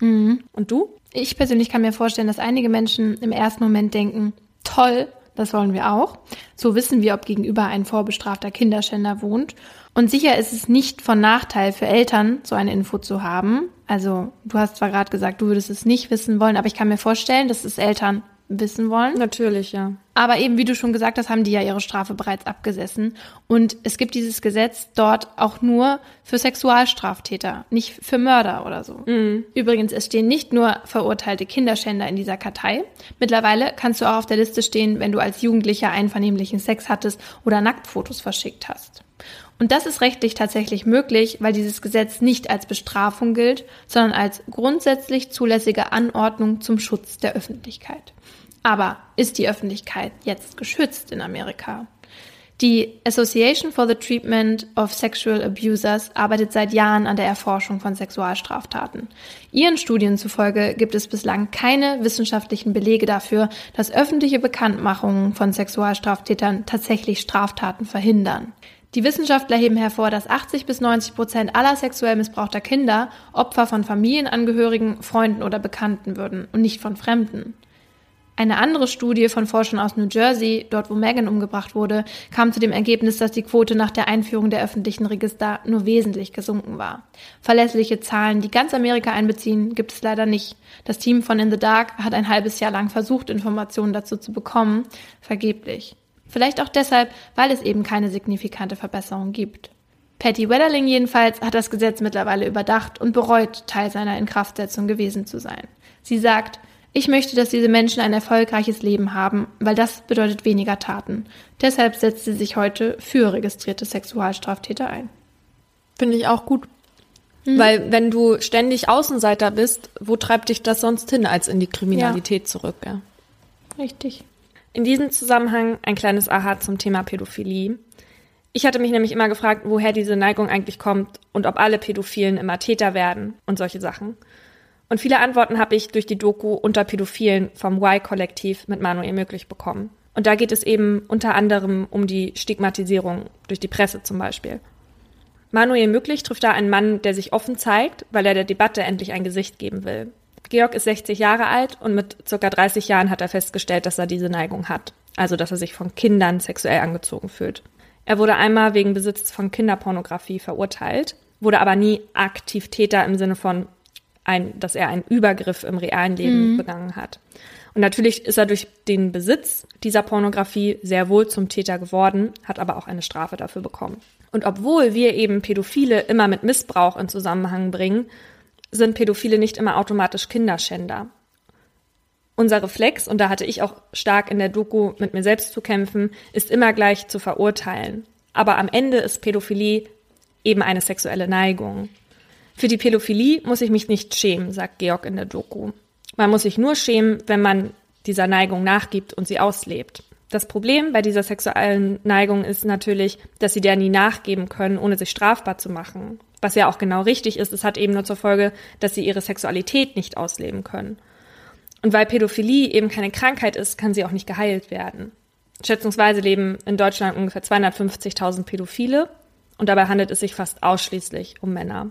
Mhm. Und du? Ich persönlich kann mir vorstellen, dass einige Menschen im ersten Moment denken, toll, das wollen wir auch. So wissen wir, ob gegenüber ein vorbestrafter Kinderschänder wohnt. Und sicher ist es nicht von Nachteil für Eltern, so eine Info zu haben. Also du hast zwar gerade gesagt, du würdest es nicht wissen wollen, aber ich kann mir vorstellen, dass es Eltern wissen wollen. Natürlich, ja. Aber eben, wie du schon gesagt hast, haben die ja ihre Strafe bereits abgesessen. Und es gibt dieses Gesetz dort auch nur für Sexualstraftäter, nicht für Mörder oder so. Mhm. Übrigens, es stehen nicht nur verurteilte Kinderschänder in dieser Kartei. Mittlerweile kannst du auch auf der Liste stehen, wenn du als Jugendlicher einvernehmlichen Sex hattest oder Nacktfotos verschickt hast. Und das ist rechtlich tatsächlich möglich, weil dieses Gesetz nicht als Bestrafung gilt, sondern als grundsätzlich zulässige Anordnung zum Schutz der Öffentlichkeit. Aber ist die Öffentlichkeit jetzt geschützt in Amerika? Die Association for the Treatment of Sexual Abusers arbeitet seit Jahren an der Erforschung von Sexualstraftaten. Ihren Studien zufolge gibt es bislang keine wissenschaftlichen Belege dafür, dass öffentliche Bekanntmachungen von Sexualstraftätern tatsächlich Straftaten verhindern. Die Wissenschaftler heben hervor, dass 80 bis 90 Prozent aller sexuell missbrauchter Kinder Opfer von Familienangehörigen, Freunden oder Bekannten würden und nicht von Fremden. Eine andere Studie von Forschern aus New Jersey, dort wo Megan umgebracht wurde, kam zu dem Ergebnis, dass die Quote nach der Einführung der öffentlichen Register nur wesentlich gesunken war. Verlässliche Zahlen, die ganz Amerika einbeziehen, gibt es leider nicht. Das Team von In the Dark hat ein halbes Jahr lang versucht, Informationen dazu zu bekommen, vergeblich. Vielleicht auch deshalb, weil es eben keine signifikante Verbesserung gibt. Patty Wetterling jedenfalls hat das Gesetz mittlerweile überdacht und bereut, Teil seiner Inkraftsetzung gewesen zu sein. Sie sagt, ich möchte, dass diese Menschen ein erfolgreiches Leben haben, weil das bedeutet weniger Taten. Deshalb setzt sie sich heute für registrierte Sexualstraftäter ein. Finde ich auch gut. Mhm. Weil wenn du ständig Außenseiter bist, wo treibt dich das sonst hin, als in die Kriminalität ja. zurück? Ja? Richtig. In diesem Zusammenhang ein kleines Aha zum Thema Pädophilie. Ich hatte mich nämlich immer gefragt, woher diese Neigung eigentlich kommt und ob alle Pädophilen immer Täter werden und solche Sachen. Und viele Antworten habe ich durch die Doku unter Pädophilen vom Y-Kollektiv mit Manuel Möglich bekommen. Und da geht es eben unter anderem um die Stigmatisierung durch die Presse zum Beispiel. Manuel Möglich trifft da einen Mann, der sich offen zeigt, weil er der Debatte endlich ein Gesicht geben will. Georg ist 60 Jahre alt und mit circa 30 Jahren hat er festgestellt, dass er diese Neigung hat. Also, dass er sich von Kindern sexuell angezogen fühlt. Er wurde einmal wegen Besitz von Kinderpornografie verurteilt, wurde aber nie aktiv Täter im Sinne von, ein, dass er einen Übergriff im realen Leben mhm. begangen hat. Und natürlich ist er durch den Besitz dieser Pornografie sehr wohl zum Täter geworden, hat aber auch eine Strafe dafür bekommen. Und obwohl wir eben Pädophile immer mit Missbrauch in Zusammenhang bringen, sind Pädophile nicht immer automatisch Kinderschänder. Unser Reflex, und da hatte ich auch stark in der Doku mit mir selbst zu kämpfen, ist immer gleich zu verurteilen. Aber am Ende ist Pädophilie eben eine sexuelle Neigung. Für die Pädophilie muss ich mich nicht schämen, sagt Georg in der Doku. Man muss sich nur schämen, wenn man dieser Neigung nachgibt und sie auslebt. Das Problem bei dieser sexuellen Neigung ist natürlich, dass sie der nie nachgeben können, ohne sich strafbar zu machen. Was ja auch genau richtig ist, es hat eben nur zur Folge, dass sie ihre Sexualität nicht ausleben können. Und weil Pädophilie eben keine Krankheit ist, kann sie auch nicht geheilt werden. Schätzungsweise leben in Deutschland ungefähr 250.000 Pädophile und dabei handelt es sich fast ausschließlich um Männer.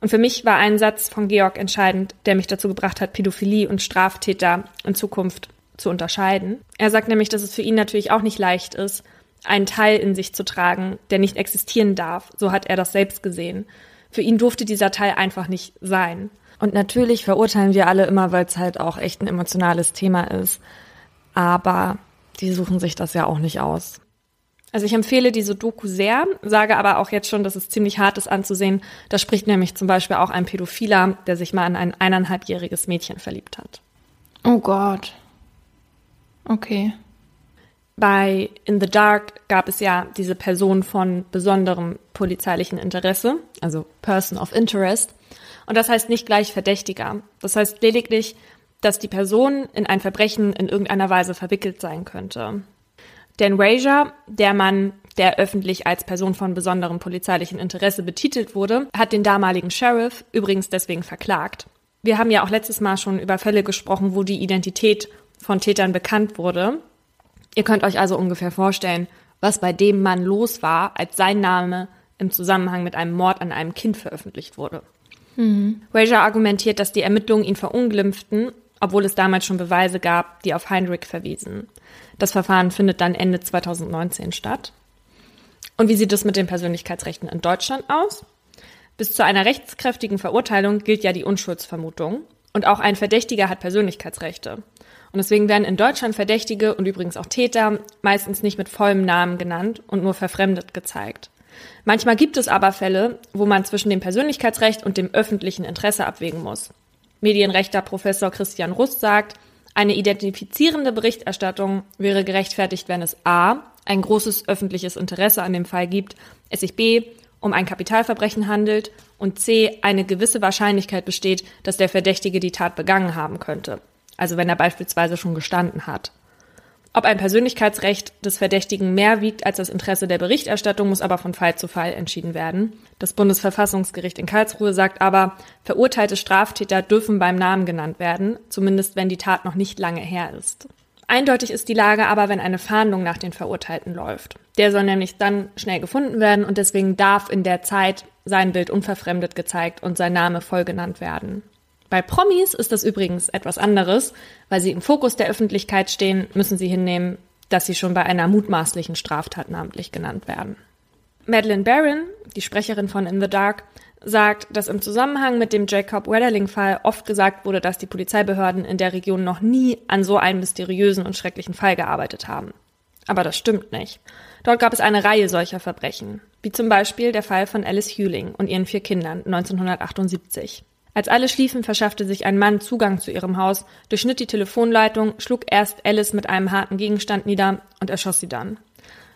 Und für mich war ein Satz von Georg entscheidend, der mich dazu gebracht hat, Pädophilie und Straftäter in Zukunft zu unterscheiden. Er sagt nämlich, dass es für ihn natürlich auch nicht leicht ist, einen Teil in sich zu tragen, der nicht existieren darf. So hat er das selbst gesehen. Für ihn durfte dieser Teil einfach nicht sein. Und natürlich verurteilen wir alle immer, weil es halt auch echt ein emotionales Thema ist. Aber die suchen sich das ja auch nicht aus. Also ich empfehle diese Doku sehr, sage aber auch jetzt schon, dass es ziemlich hart ist anzusehen. Da spricht nämlich zum Beispiel auch ein Pädophiler, der sich mal in ein eineinhalbjähriges Mädchen verliebt hat. Oh Gott. Okay. Bei In the Dark gab es ja diese Person von besonderem polizeilichen Interesse, also Person of Interest. Und das heißt nicht gleich Verdächtiger. Das heißt lediglich, dass die Person in ein Verbrechen in irgendeiner Weise verwickelt sein könnte. Dan Rager, der Mann, der öffentlich als Person von besonderem polizeilichen Interesse betitelt wurde, hat den damaligen Sheriff übrigens deswegen verklagt. Wir haben ja auch letztes Mal schon über Fälle gesprochen, wo die Identität von Tätern bekannt wurde. Ihr könnt euch also ungefähr vorstellen, was bei dem Mann los war, als sein Name im Zusammenhang mit einem Mord an einem Kind veröffentlicht wurde. Mhm. Rager argumentiert, dass die Ermittlungen ihn verunglimpften, obwohl es damals schon Beweise gab, die auf Heinrich verwiesen. Das Verfahren findet dann Ende 2019 statt. Und wie sieht es mit den Persönlichkeitsrechten in Deutschland aus? Bis zu einer rechtskräftigen Verurteilung gilt ja die Unschuldsvermutung. Und auch ein Verdächtiger hat Persönlichkeitsrechte. Und deswegen werden in Deutschland Verdächtige und übrigens auch Täter meistens nicht mit vollem Namen genannt und nur verfremdet gezeigt. Manchmal gibt es aber Fälle, wo man zwischen dem Persönlichkeitsrecht und dem öffentlichen Interesse abwägen muss. Medienrechter Professor Christian Rust sagt, eine identifizierende Berichterstattung wäre gerechtfertigt, wenn es a. ein großes öffentliches Interesse an dem Fall gibt, es sich b. um ein Kapitalverbrechen handelt und c. eine gewisse Wahrscheinlichkeit besteht, dass der Verdächtige die Tat begangen haben könnte. Also wenn er beispielsweise schon gestanden hat. Ob ein Persönlichkeitsrecht des Verdächtigen mehr wiegt als das Interesse der Berichterstattung, muss aber von Fall zu Fall entschieden werden. Das Bundesverfassungsgericht in Karlsruhe sagt aber, verurteilte Straftäter dürfen beim Namen genannt werden, zumindest wenn die Tat noch nicht lange her ist. Eindeutig ist die Lage aber, wenn eine Fahndung nach den Verurteilten läuft. Der soll nämlich dann schnell gefunden werden und deswegen darf in der Zeit sein Bild unverfremdet gezeigt und sein Name voll genannt werden. Bei Promis ist das übrigens etwas anderes. Weil sie im Fokus der Öffentlichkeit stehen, müssen sie hinnehmen, dass sie schon bei einer mutmaßlichen Straftat namentlich genannt werden. Madeleine Barron, die Sprecherin von In the Dark, sagt, dass im Zusammenhang mit dem Jacob Wetterling-Fall oft gesagt wurde, dass die Polizeibehörden in der Region noch nie an so einem mysteriösen und schrecklichen Fall gearbeitet haben. Aber das stimmt nicht. Dort gab es eine Reihe solcher Verbrechen, wie zum Beispiel der Fall von Alice Hewling und ihren vier Kindern 1978. Als alle schliefen, verschaffte sich ein Mann Zugang zu ihrem Haus, durchschnitt die Telefonleitung, schlug erst Alice mit einem harten Gegenstand nieder und erschoss sie dann.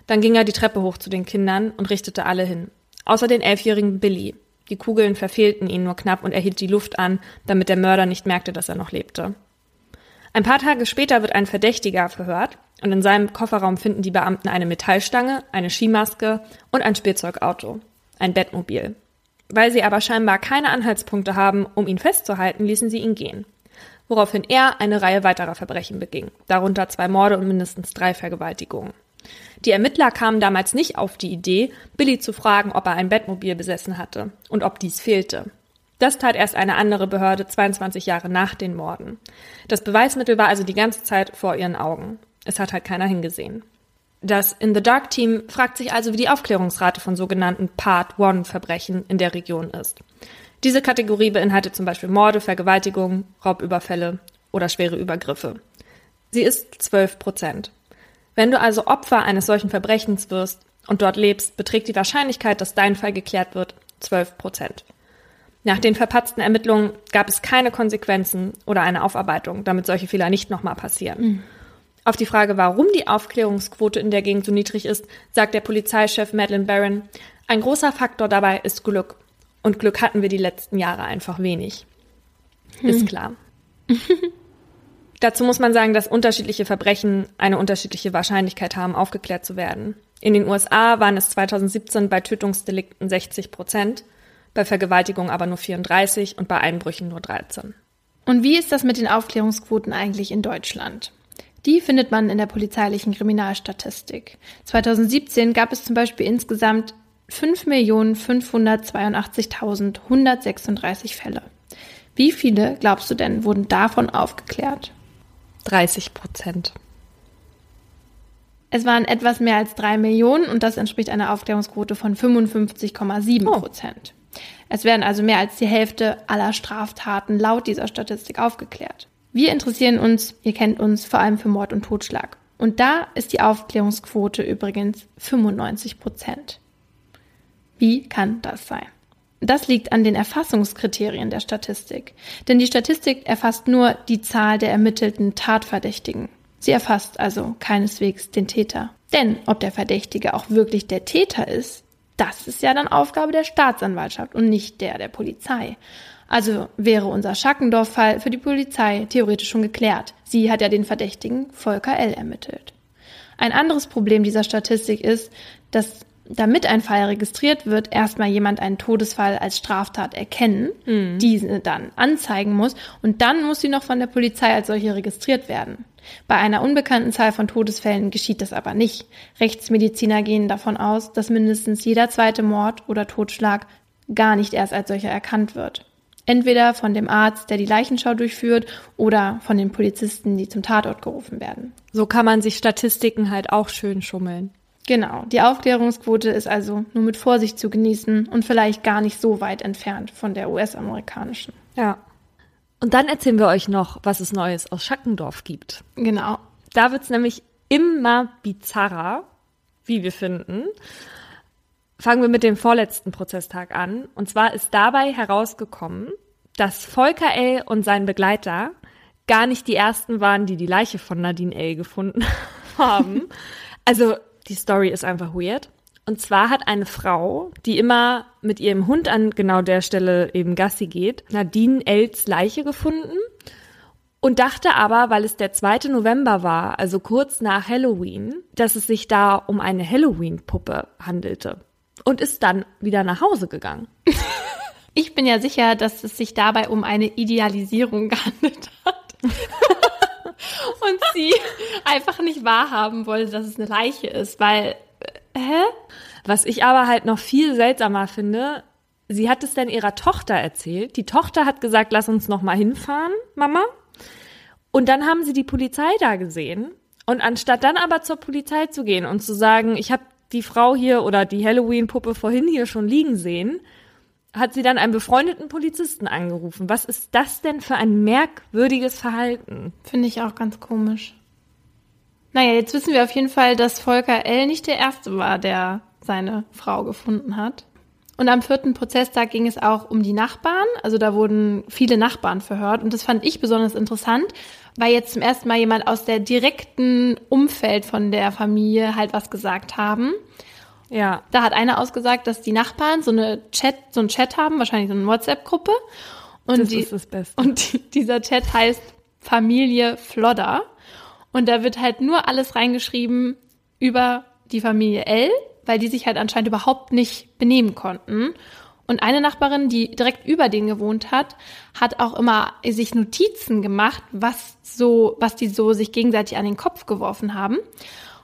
Dann ging er die Treppe hoch zu den Kindern und richtete alle hin. Außer den elfjährigen Billy. Die Kugeln verfehlten ihn nur knapp und er hielt die Luft an, damit der Mörder nicht merkte, dass er noch lebte. Ein paar Tage später wird ein Verdächtiger verhört und in seinem Kofferraum finden die Beamten eine Metallstange, eine Skimaske und ein Spielzeugauto. Ein Bettmobil. Weil sie aber scheinbar keine Anhaltspunkte haben, um ihn festzuhalten, ließen sie ihn gehen. Woraufhin er eine Reihe weiterer Verbrechen beging, darunter zwei Morde und mindestens drei Vergewaltigungen. Die Ermittler kamen damals nicht auf die Idee, Billy zu fragen, ob er ein Bettmobil besessen hatte und ob dies fehlte. Das tat erst eine andere Behörde 22 Jahre nach den Morden. Das Beweismittel war also die ganze Zeit vor ihren Augen. Es hat halt keiner hingesehen. Das In the Dark Team fragt sich also, wie die Aufklärungsrate von sogenannten Part-One-Verbrechen in der Region ist. Diese Kategorie beinhaltet zum Beispiel Morde, Vergewaltigungen, Raubüberfälle oder schwere Übergriffe. Sie ist 12 Prozent. Wenn du also Opfer eines solchen Verbrechens wirst und dort lebst, beträgt die Wahrscheinlichkeit, dass dein Fall geklärt wird, 12 Prozent. Nach den verpatzten Ermittlungen gab es keine Konsequenzen oder eine Aufarbeitung, damit solche Fehler nicht nochmal passieren. Mhm. Auf die Frage, warum die Aufklärungsquote in der Gegend so niedrig ist, sagt der Polizeichef Madeleine Barron, ein großer Faktor dabei ist Glück. Und Glück hatten wir die letzten Jahre einfach wenig. Hm. Ist klar. Dazu muss man sagen, dass unterschiedliche Verbrechen eine unterschiedliche Wahrscheinlichkeit haben, aufgeklärt zu werden. In den USA waren es 2017 bei Tötungsdelikten 60 Prozent, bei Vergewaltigung aber nur 34 und bei Einbrüchen nur 13. Und wie ist das mit den Aufklärungsquoten eigentlich in Deutschland? Die findet man in der polizeilichen Kriminalstatistik. 2017 gab es zum Beispiel insgesamt 5.582.136 Fälle. Wie viele, glaubst du denn, wurden davon aufgeklärt? 30 Prozent. Es waren etwas mehr als drei Millionen und das entspricht einer Aufklärungsquote von 55,7 Prozent. Oh. Es werden also mehr als die Hälfte aller Straftaten laut dieser Statistik aufgeklärt. Wir interessieren uns, ihr kennt uns, vor allem für Mord und Totschlag. Und da ist die Aufklärungsquote übrigens 95 Prozent. Wie kann das sein? Das liegt an den Erfassungskriterien der Statistik. Denn die Statistik erfasst nur die Zahl der ermittelten Tatverdächtigen. Sie erfasst also keineswegs den Täter. Denn ob der Verdächtige auch wirklich der Täter ist, das ist ja dann Aufgabe der Staatsanwaltschaft und nicht der der Polizei. Also wäre unser Schackendorf-Fall für die Polizei theoretisch schon geklärt. Sie hat ja den Verdächtigen Volker L. ermittelt. Ein anderes Problem dieser Statistik ist, dass damit ein Fall registriert wird, erstmal jemand einen Todesfall als Straftat erkennen, mhm. diese dann anzeigen muss und dann muss sie noch von der Polizei als solche registriert werden. Bei einer unbekannten Zahl von Todesfällen geschieht das aber nicht. Rechtsmediziner gehen davon aus, dass mindestens jeder zweite Mord oder Totschlag gar nicht erst als solcher erkannt wird. Entweder von dem Arzt, der die Leichenschau durchführt, oder von den Polizisten, die zum Tatort gerufen werden. So kann man sich Statistiken halt auch schön schummeln. Genau, die Aufklärungsquote ist also nur mit Vorsicht zu genießen und vielleicht gar nicht so weit entfernt von der US-amerikanischen. Ja. Und dann erzählen wir euch noch, was es Neues aus Schackendorf gibt. Genau. Da wird's nämlich immer bizarrer, wie wir finden. Fangen wir mit dem vorletzten Prozesstag an. Und zwar ist dabei herausgekommen, dass Volker L. und sein Begleiter gar nicht die ersten waren, die die Leiche von Nadine L. gefunden haben. Also die Story ist einfach weird. Und zwar hat eine Frau, die immer mit ihrem Hund an genau der Stelle eben Gassi geht, Nadine Els Leiche gefunden und dachte aber, weil es der 2. November war, also kurz nach Halloween, dass es sich da um eine Halloween-Puppe handelte und ist dann wieder nach Hause gegangen. Ich bin ja sicher, dass es sich dabei um eine Idealisierung gehandelt hat. und sie einfach nicht wahrhaben wollte, dass es eine Leiche ist, weil, äh, hä? Was ich aber halt noch viel seltsamer finde, sie hat es dann ihrer Tochter erzählt. Die Tochter hat gesagt, lass uns noch mal hinfahren, Mama. Und dann haben sie die Polizei da gesehen. Und anstatt dann aber zur Polizei zu gehen und zu sagen, ich habe die Frau hier oder die Halloween-Puppe vorhin hier schon liegen sehen, hat sie dann einen befreundeten Polizisten angerufen. Was ist das denn für ein merkwürdiges Verhalten? Finde ich auch ganz komisch. Naja, jetzt wissen wir auf jeden Fall, dass Volker L. nicht der Erste war, der seine Frau gefunden hat. Und am vierten Prozesstag ging es auch um die Nachbarn. Also da wurden viele Nachbarn verhört. Und das fand ich besonders interessant, weil jetzt zum ersten Mal jemand aus der direkten Umfeld von der Familie halt was gesagt haben. Ja. Da hat einer ausgesagt, dass die Nachbarn so eine Chat, so ein Chat haben, wahrscheinlich so eine WhatsApp-Gruppe. Und das die, ist das Beste. Und die, dieser Chat heißt Familie Flodder. Und da wird halt nur alles reingeschrieben über die Familie L, weil die sich halt anscheinend überhaupt nicht benehmen konnten. Und eine Nachbarin, die direkt über denen gewohnt hat, hat auch immer sich Notizen gemacht, was so, was die so sich gegenseitig an den Kopf geworfen haben.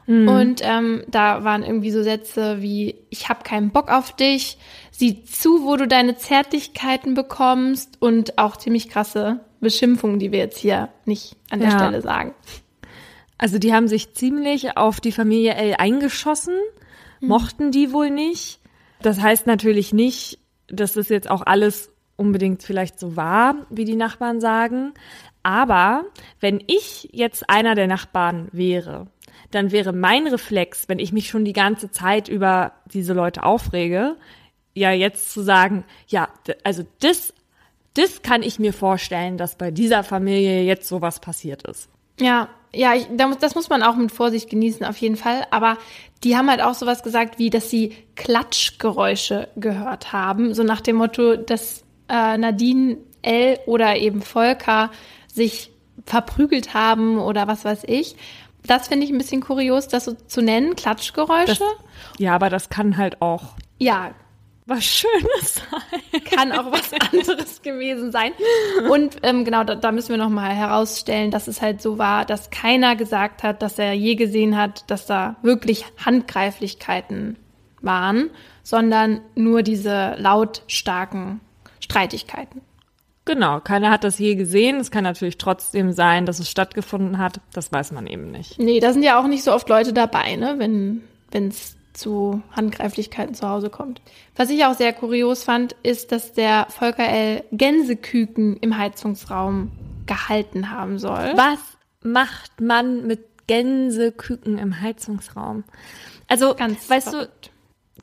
Mhm. Und ähm, da waren irgendwie so Sätze wie, ich habe keinen Bock auf dich, sieh zu, wo du deine Zärtlichkeiten bekommst und auch ziemlich krasse Beschimpfungen, die wir jetzt hier nicht an der ja. Stelle sagen. Also die haben sich ziemlich auf die Familie L eingeschossen, mhm. mochten die wohl nicht. Das heißt natürlich nicht, dass das jetzt auch alles unbedingt vielleicht so war, wie die Nachbarn sagen. Aber wenn ich jetzt einer der Nachbarn wäre dann wäre mein Reflex, wenn ich mich schon die ganze Zeit über diese Leute aufrege, ja jetzt zu sagen, ja, also das, das kann ich mir vorstellen, dass bei dieser Familie jetzt sowas passiert ist. Ja, ja, ich, das muss man auch mit Vorsicht genießen, auf jeden Fall. Aber die haben halt auch sowas gesagt, wie, dass sie Klatschgeräusche gehört haben. So nach dem Motto, dass äh, Nadine L. oder eben Volker sich verprügelt haben oder was weiß ich. Das finde ich ein bisschen kurios, das so zu nennen, Klatschgeräusche. Das, ja, aber das kann halt auch ja, was Schönes sein. kann auch was anderes gewesen sein. Und ähm, genau, da, da müssen wir nochmal herausstellen, dass es halt so war, dass keiner gesagt hat, dass er je gesehen hat, dass da wirklich Handgreiflichkeiten waren, sondern nur diese lautstarken Streitigkeiten. Genau, keiner hat das je gesehen. Es kann natürlich trotzdem sein, dass es stattgefunden hat. Das weiß man eben nicht. Nee, da sind ja auch nicht so oft Leute dabei, ne, wenn es zu Handgreiflichkeiten zu Hause kommt. Was ich auch sehr kurios fand, ist, dass der Volker L. Gänseküken im Heizungsraum gehalten haben soll. Was macht man mit Gänseküken im Heizungsraum? Also, Ganz weißt verrückt. du,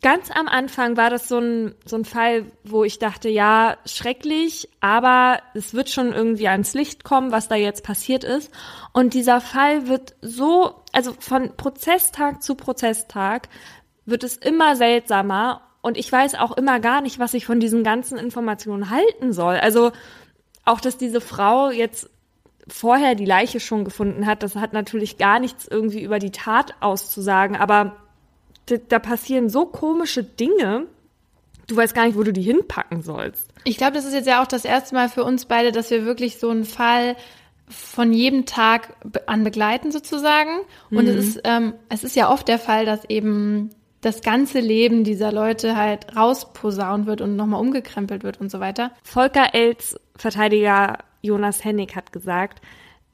ganz am Anfang war das so ein, so ein Fall, wo ich dachte, ja, schrecklich, aber es wird schon irgendwie ans Licht kommen, was da jetzt passiert ist. Und dieser Fall wird so, also von Prozesstag zu Prozesstag wird es immer seltsamer und ich weiß auch immer gar nicht, was ich von diesen ganzen Informationen halten soll. Also auch, dass diese Frau jetzt vorher die Leiche schon gefunden hat, das hat natürlich gar nichts irgendwie über die Tat auszusagen, aber da, passieren so komische Dinge, du weißt gar nicht, wo du die hinpacken sollst. Ich glaube, das ist jetzt ja auch das erste Mal für uns beide, dass wir wirklich so einen Fall von jedem Tag an begleiten sozusagen. Und es ist, ähm, es ist ja oft der Fall, dass eben das ganze Leben dieser Leute halt rausposaunt wird und nochmal umgekrempelt wird und so weiter. Volker Els Verteidiger Jonas Hennig hat gesagt,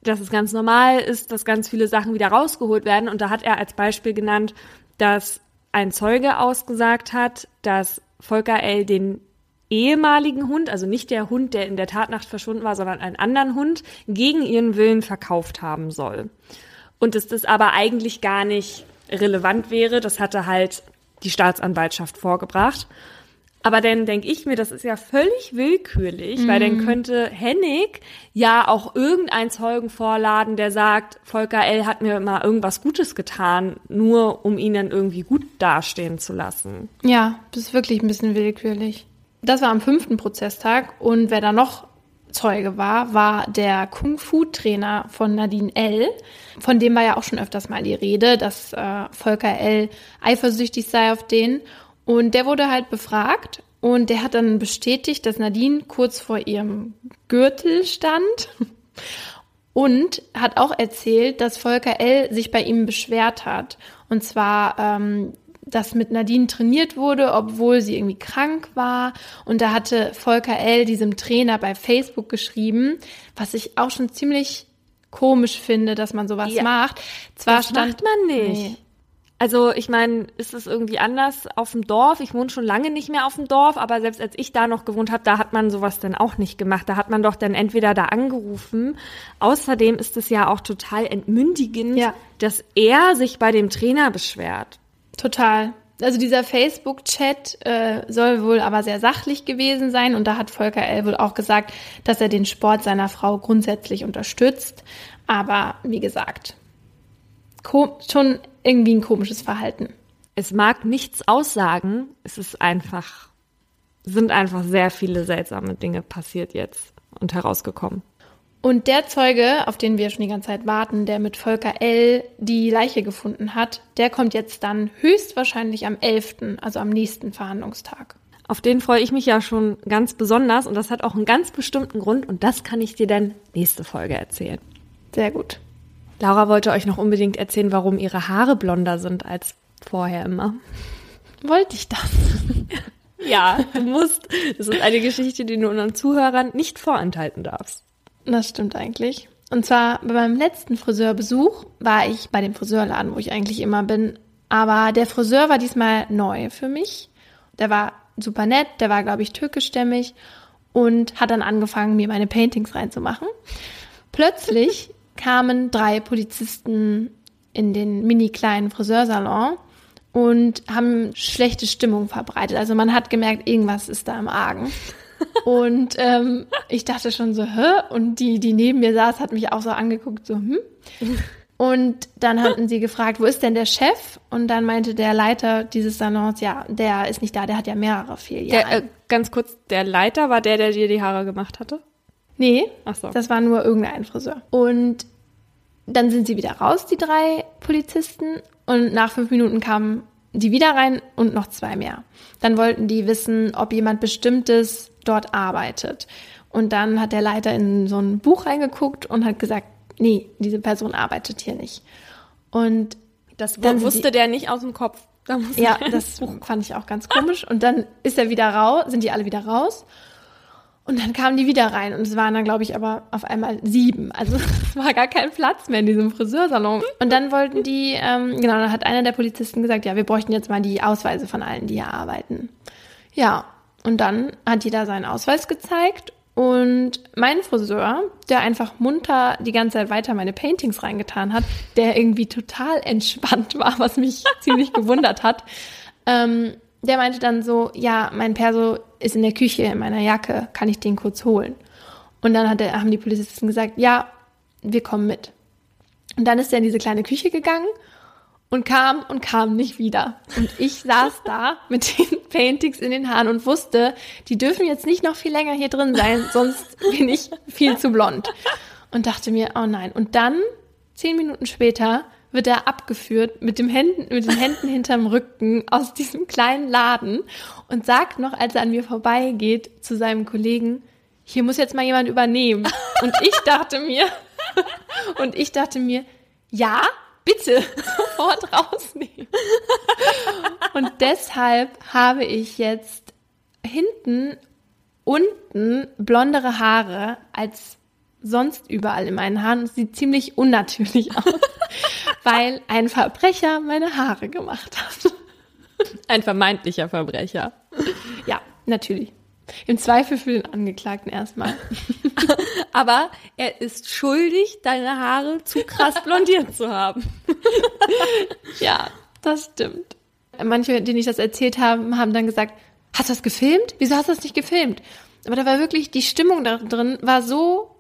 dass es ganz normal ist, dass ganz viele Sachen wieder rausgeholt werden. Und da hat er als Beispiel genannt, dass ein Zeuge ausgesagt hat, dass Volker L. den ehemaligen Hund, also nicht der Hund, der in der Tatnacht verschwunden war, sondern einen anderen Hund, gegen ihren Willen verkauft haben soll. Und dass das aber eigentlich gar nicht relevant wäre, das hatte halt die Staatsanwaltschaft vorgebracht. Aber dann denke ich mir, das ist ja völlig willkürlich, weil dann könnte Hennig ja auch irgendeinen Zeugen vorladen, der sagt, Volker L. hat mir mal irgendwas Gutes getan, nur um ihn dann irgendwie gut dastehen zu lassen. Ja, das ist wirklich ein bisschen willkürlich. Das war am fünften Prozesstag und wer da noch Zeuge war, war der Kung-Fu-Trainer von Nadine L. Von dem war ja auch schon öfters mal die Rede, dass äh, Volker L. eifersüchtig sei auf den. Und der wurde halt befragt und der hat dann bestätigt, dass Nadine kurz vor ihrem Gürtel stand und hat auch erzählt, dass Volker L. sich bei ihm beschwert hat. Und zwar, ähm, dass mit Nadine trainiert wurde, obwohl sie irgendwie krank war. Und da hatte Volker L. diesem Trainer bei Facebook geschrieben, was ich auch schon ziemlich komisch finde, dass man sowas Ja, macht. Zwar Das stand macht man nicht. Nee. Also ich meine, ist es irgendwie anders auf dem Dorf? Ich wohne schon lange nicht mehr auf dem Dorf, aber selbst als ich da noch gewohnt habe, da hat man sowas dann auch nicht gemacht. Da hat man doch dann entweder da angerufen. Außerdem ist es ja auch total entmündigend, Ja. dass er sich bei dem Trainer beschwert. Total. Also dieser Facebook-Chat äh, soll wohl aber sehr sachlich gewesen sein und da hat Volker L. wohl auch gesagt, dass er den Sport seiner Frau grundsätzlich unterstützt. Aber wie gesagt, schon irgendwie ein komisches Verhalten. Es mag nichts aussagen, es ist einfach, sind einfach sehr viele seltsame Dinge passiert jetzt und herausgekommen. Und der Zeuge, auf den wir schon die ganze Zeit warten, der mit Volker L. die Leiche gefunden hat, der kommt jetzt dann höchstwahrscheinlich am 11., also am nächsten Verhandlungstag. Auf den freue ich mich ja schon ganz besonders und das hat auch einen ganz bestimmten Grund und das kann ich dir dann nächste Folge erzählen. Sehr gut. Laura wollte euch noch unbedingt erzählen, warum ihre Haare blonder sind als vorher immer. Wollte ich das? Ja, du musst. Das ist eine Geschichte, die du unseren Zuhörern nicht vorenthalten darfst. Das stimmt eigentlich. Und zwar bei meinem letzten Friseurbesuch war ich bei dem Friseurladen, wo ich eigentlich immer bin. Aber der Friseur war diesmal neu für mich. Der war super nett, der war, glaube ich, türkischstämmig und hat dann angefangen, mir meine Paintings reinzumachen. Plötzlich kamen drei Polizisten in den mini kleinen Friseursalon und haben schlechte Stimmung verbreitet. Also man hat gemerkt, irgendwas ist da im Argen. Und ähm, ich dachte schon so, hä? Und die, die neben mir saß, hat mich auch so angeguckt, so, hm? Und dann hatten sie gefragt, wo ist denn der Chef? Und dann meinte der Leiter dieses Salons, ja, der ist nicht da, der hat ja mehrere Filialen. Der, äh, ganz kurz, der Leiter war der, der dir die Haare gemacht hatte? Nee, Ach so. das war nur irgendein Friseur. Und dann sind sie wieder raus, die drei Polizisten. Und nach fünf Minuten kamen die wieder rein und noch zwei mehr. Dann wollten die wissen, ob jemand Bestimmtes dort arbeitet. Und dann hat der Leiter in so ein Buch reingeguckt und hat gesagt, nee, diese Person arbeitet hier nicht. Und Das Dann wusste die- der nicht aus dem Kopf. Ja, das fand ich auch ganz komisch. Und dann ist er wieder raus, sind die alle wieder raus. Und dann kamen die wieder rein. Und es waren dann, glaube ich, aber auf einmal sieben. Also es war gar kein Platz mehr in diesem Friseursalon. Und dann wollten die, ähm, genau, dann hat einer der Polizisten gesagt, ja, wir bräuchten jetzt mal die Ausweise von allen, die hier arbeiten. Ja, und dann hat jeder seinen Ausweis gezeigt. Und mein Friseur, der einfach munter die ganze Zeit weiter meine Paintings reingetan hat, der irgendwie total entspannt war, was mich ziemlich gewundert hat, ähm, der meinte dann so, ja, mein Perso ist in der Küche in meiner Jacke, kann ich den kurz holen? Und dann hat er, haben die Polizisten gesagt, ja, wir kommen mit. Und dann ist er in diese kleine Küche gegangen und kam und kam nicht wieder. Und ich saß da mit den Paintings in den Haaren und wusste, die dürfen jetzt nicht noch viel länger hier drin sein, sonst bin ich viel zu blond. Und dachte mir, oh nein. Und dann, zehn Minuten später, wird er abgeführt mit, dem Händen, mit den Händen hinterm Rücken aus diesem kleinen Laden und sagt noch, als er an mir vorbeigeht, zu seinem Kollegen, hier muss jetzt mal jemand übernehmen. Und ich dachte mir, und ich dachte mir, ja, bitte, sofort rausnehmen. Und deshalb habe ich jetzt hinten, unten blondere Haare als sonst überall in meinen Haaren. Es sieht ziemlich unnatürlich aus, weil ein Verbrecher meine Haare gemacht hat. Ein vermeintlicher Verbrecher. Ja, natürlich. Im Zweifel für den Angeklagten erstmal. Aber er ist schuldig, deine Haare zu krass blondiert zu haben. Ja, das stimmt. Manche, denen ich das erzählt habe, haben dann gesagt, hast du das gefilmt? Wieso hast du das nicht gefilmt? Aber da war wirklich, die Stimmung da drin war so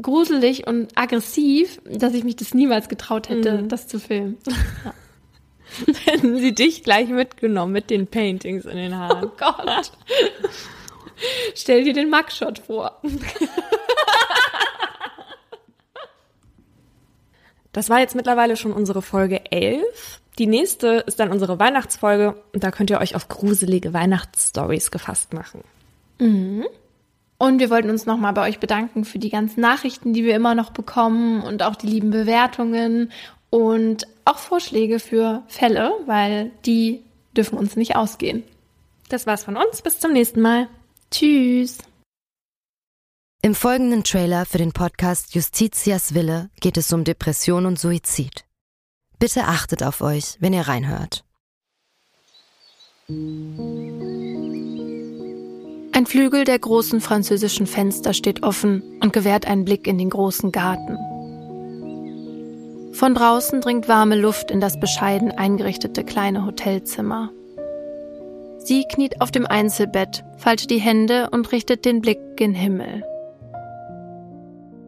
gruselig und aggressiv, dass ich mich das niemals getraut hätte, das zu filmen. Hätten sie dich gleich mitgenommen mit den Paintings in den Haaren. Oh Gott. Stell dir den Mugshot vor. Das war jetzt mittlerweile schon unsere Folge 11. Die nächste ist dann unsere Weihnachtsfolge und da könnt ihr euch auf gruselige Weihnachtsstories gefasst machen. Und wir wollten uns nochmal bei euch bedanken für die ganzen Nachrichten, die wir immer noch bekommen und auch die lieben Bewertungen und auch Vorschläge für Fälle, weil die dürfen uns nicht ausgehen. Das war's von uns. Bis zum nächsten Mal. Tschüss. Im folgenden Trailer für den Podcast Justitias Wille geht es um Depression und Suizid. Bitte achtet auf euch, wenn ihr reinhört. Ein Flügel der großen französischen Fenster steht offen und gewährt einen Blick in den großen Garten. Von draußen dringt warme Luft in das bescheiden eingerichtete kleine Hotelzimmer. Sie kniet auf dem Einzelbett, faltet die Hände und richtet den Blick gen Himmel.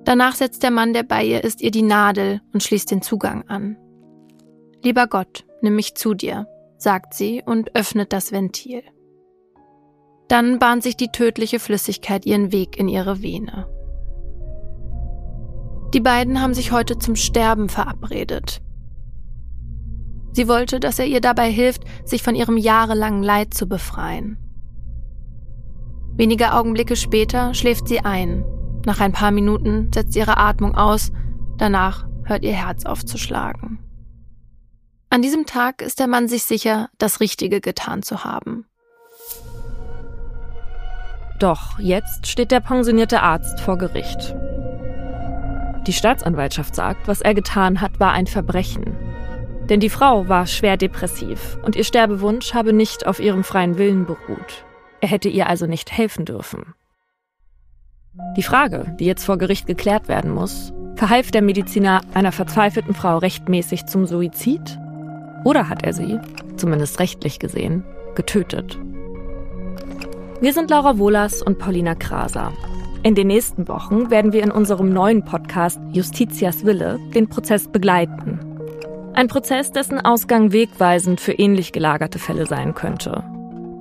Danach setzt der Mann, der bei ihr ist, ihr die Nadel und schließt den Zugang an. Lieber Gott, nimm mich zu dir, sagt sie und öffnet das Ventil. Dann bahnt sich die tödliche Flüssigkeit ihren Weg in ihre Vene. Die beiden haben sich heute zum Sterben verabredet. Sie wollte, dass er ihr dabei hilft, sich von ihrem jahrelangen Leid zu befreien. Wenige Augenblicke später schläft sie ein. Nach ein paar Minuten setzt ihre Atmung aus, danach hört ihr Herz aufzuschlagen. An diesem Tag ist der Mann sich sicher, das Richtige getan zu haben. Doch jetzt steht der pensionierte Arzt vor Gericht. Die Staatsanwaltschaft sagt, was er getan hat, war ein Verbrechen. Denn die Frau war schwer depressiv und ihr Sterbewunsch habe nicht auf ihrem freien Willen beruht. Er hätte ihr also nicht helfen dürfen. Die Frage, die jetzt vor Gericht geklärt werden muss, verhalf der Mediziner einer verzweifelten Frau rechtmäßig zum Suizid? Oder hat er sie, zumindest rechtlich gesehen, getötet? Wir sind Laura Wohlers und Paulina Kraser. In den nächsten Wochen werden wir in unserem neuen Podcast Justitias Wille den Prozess begleiten. Ein Prozess, dessen Ausgang wegweisend für ähnlich gelagerte Fälle sein könnte.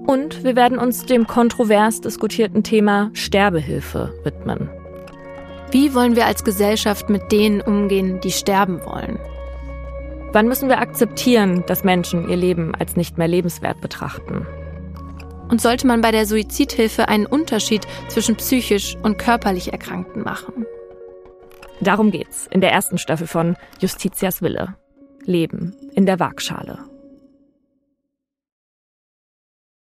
Und wir werden uns dem kontrovers diskutierten Thema Sterbehilfe widmen. Wie wollen wir als Gesellschaft mit denen umgehen, die sterben wollen? Wann müssen wir akzeptieren, dass Menschen ihr Leben als nicht mehr lebenswert betrachten? Und sollte man bei der Suizidhilfe einen Unterschied zwischen psychisch und körperlich Erkrankten machen? Darum geht's in der ersten Staffel von Justitias Wille. Leben in der Waagschale.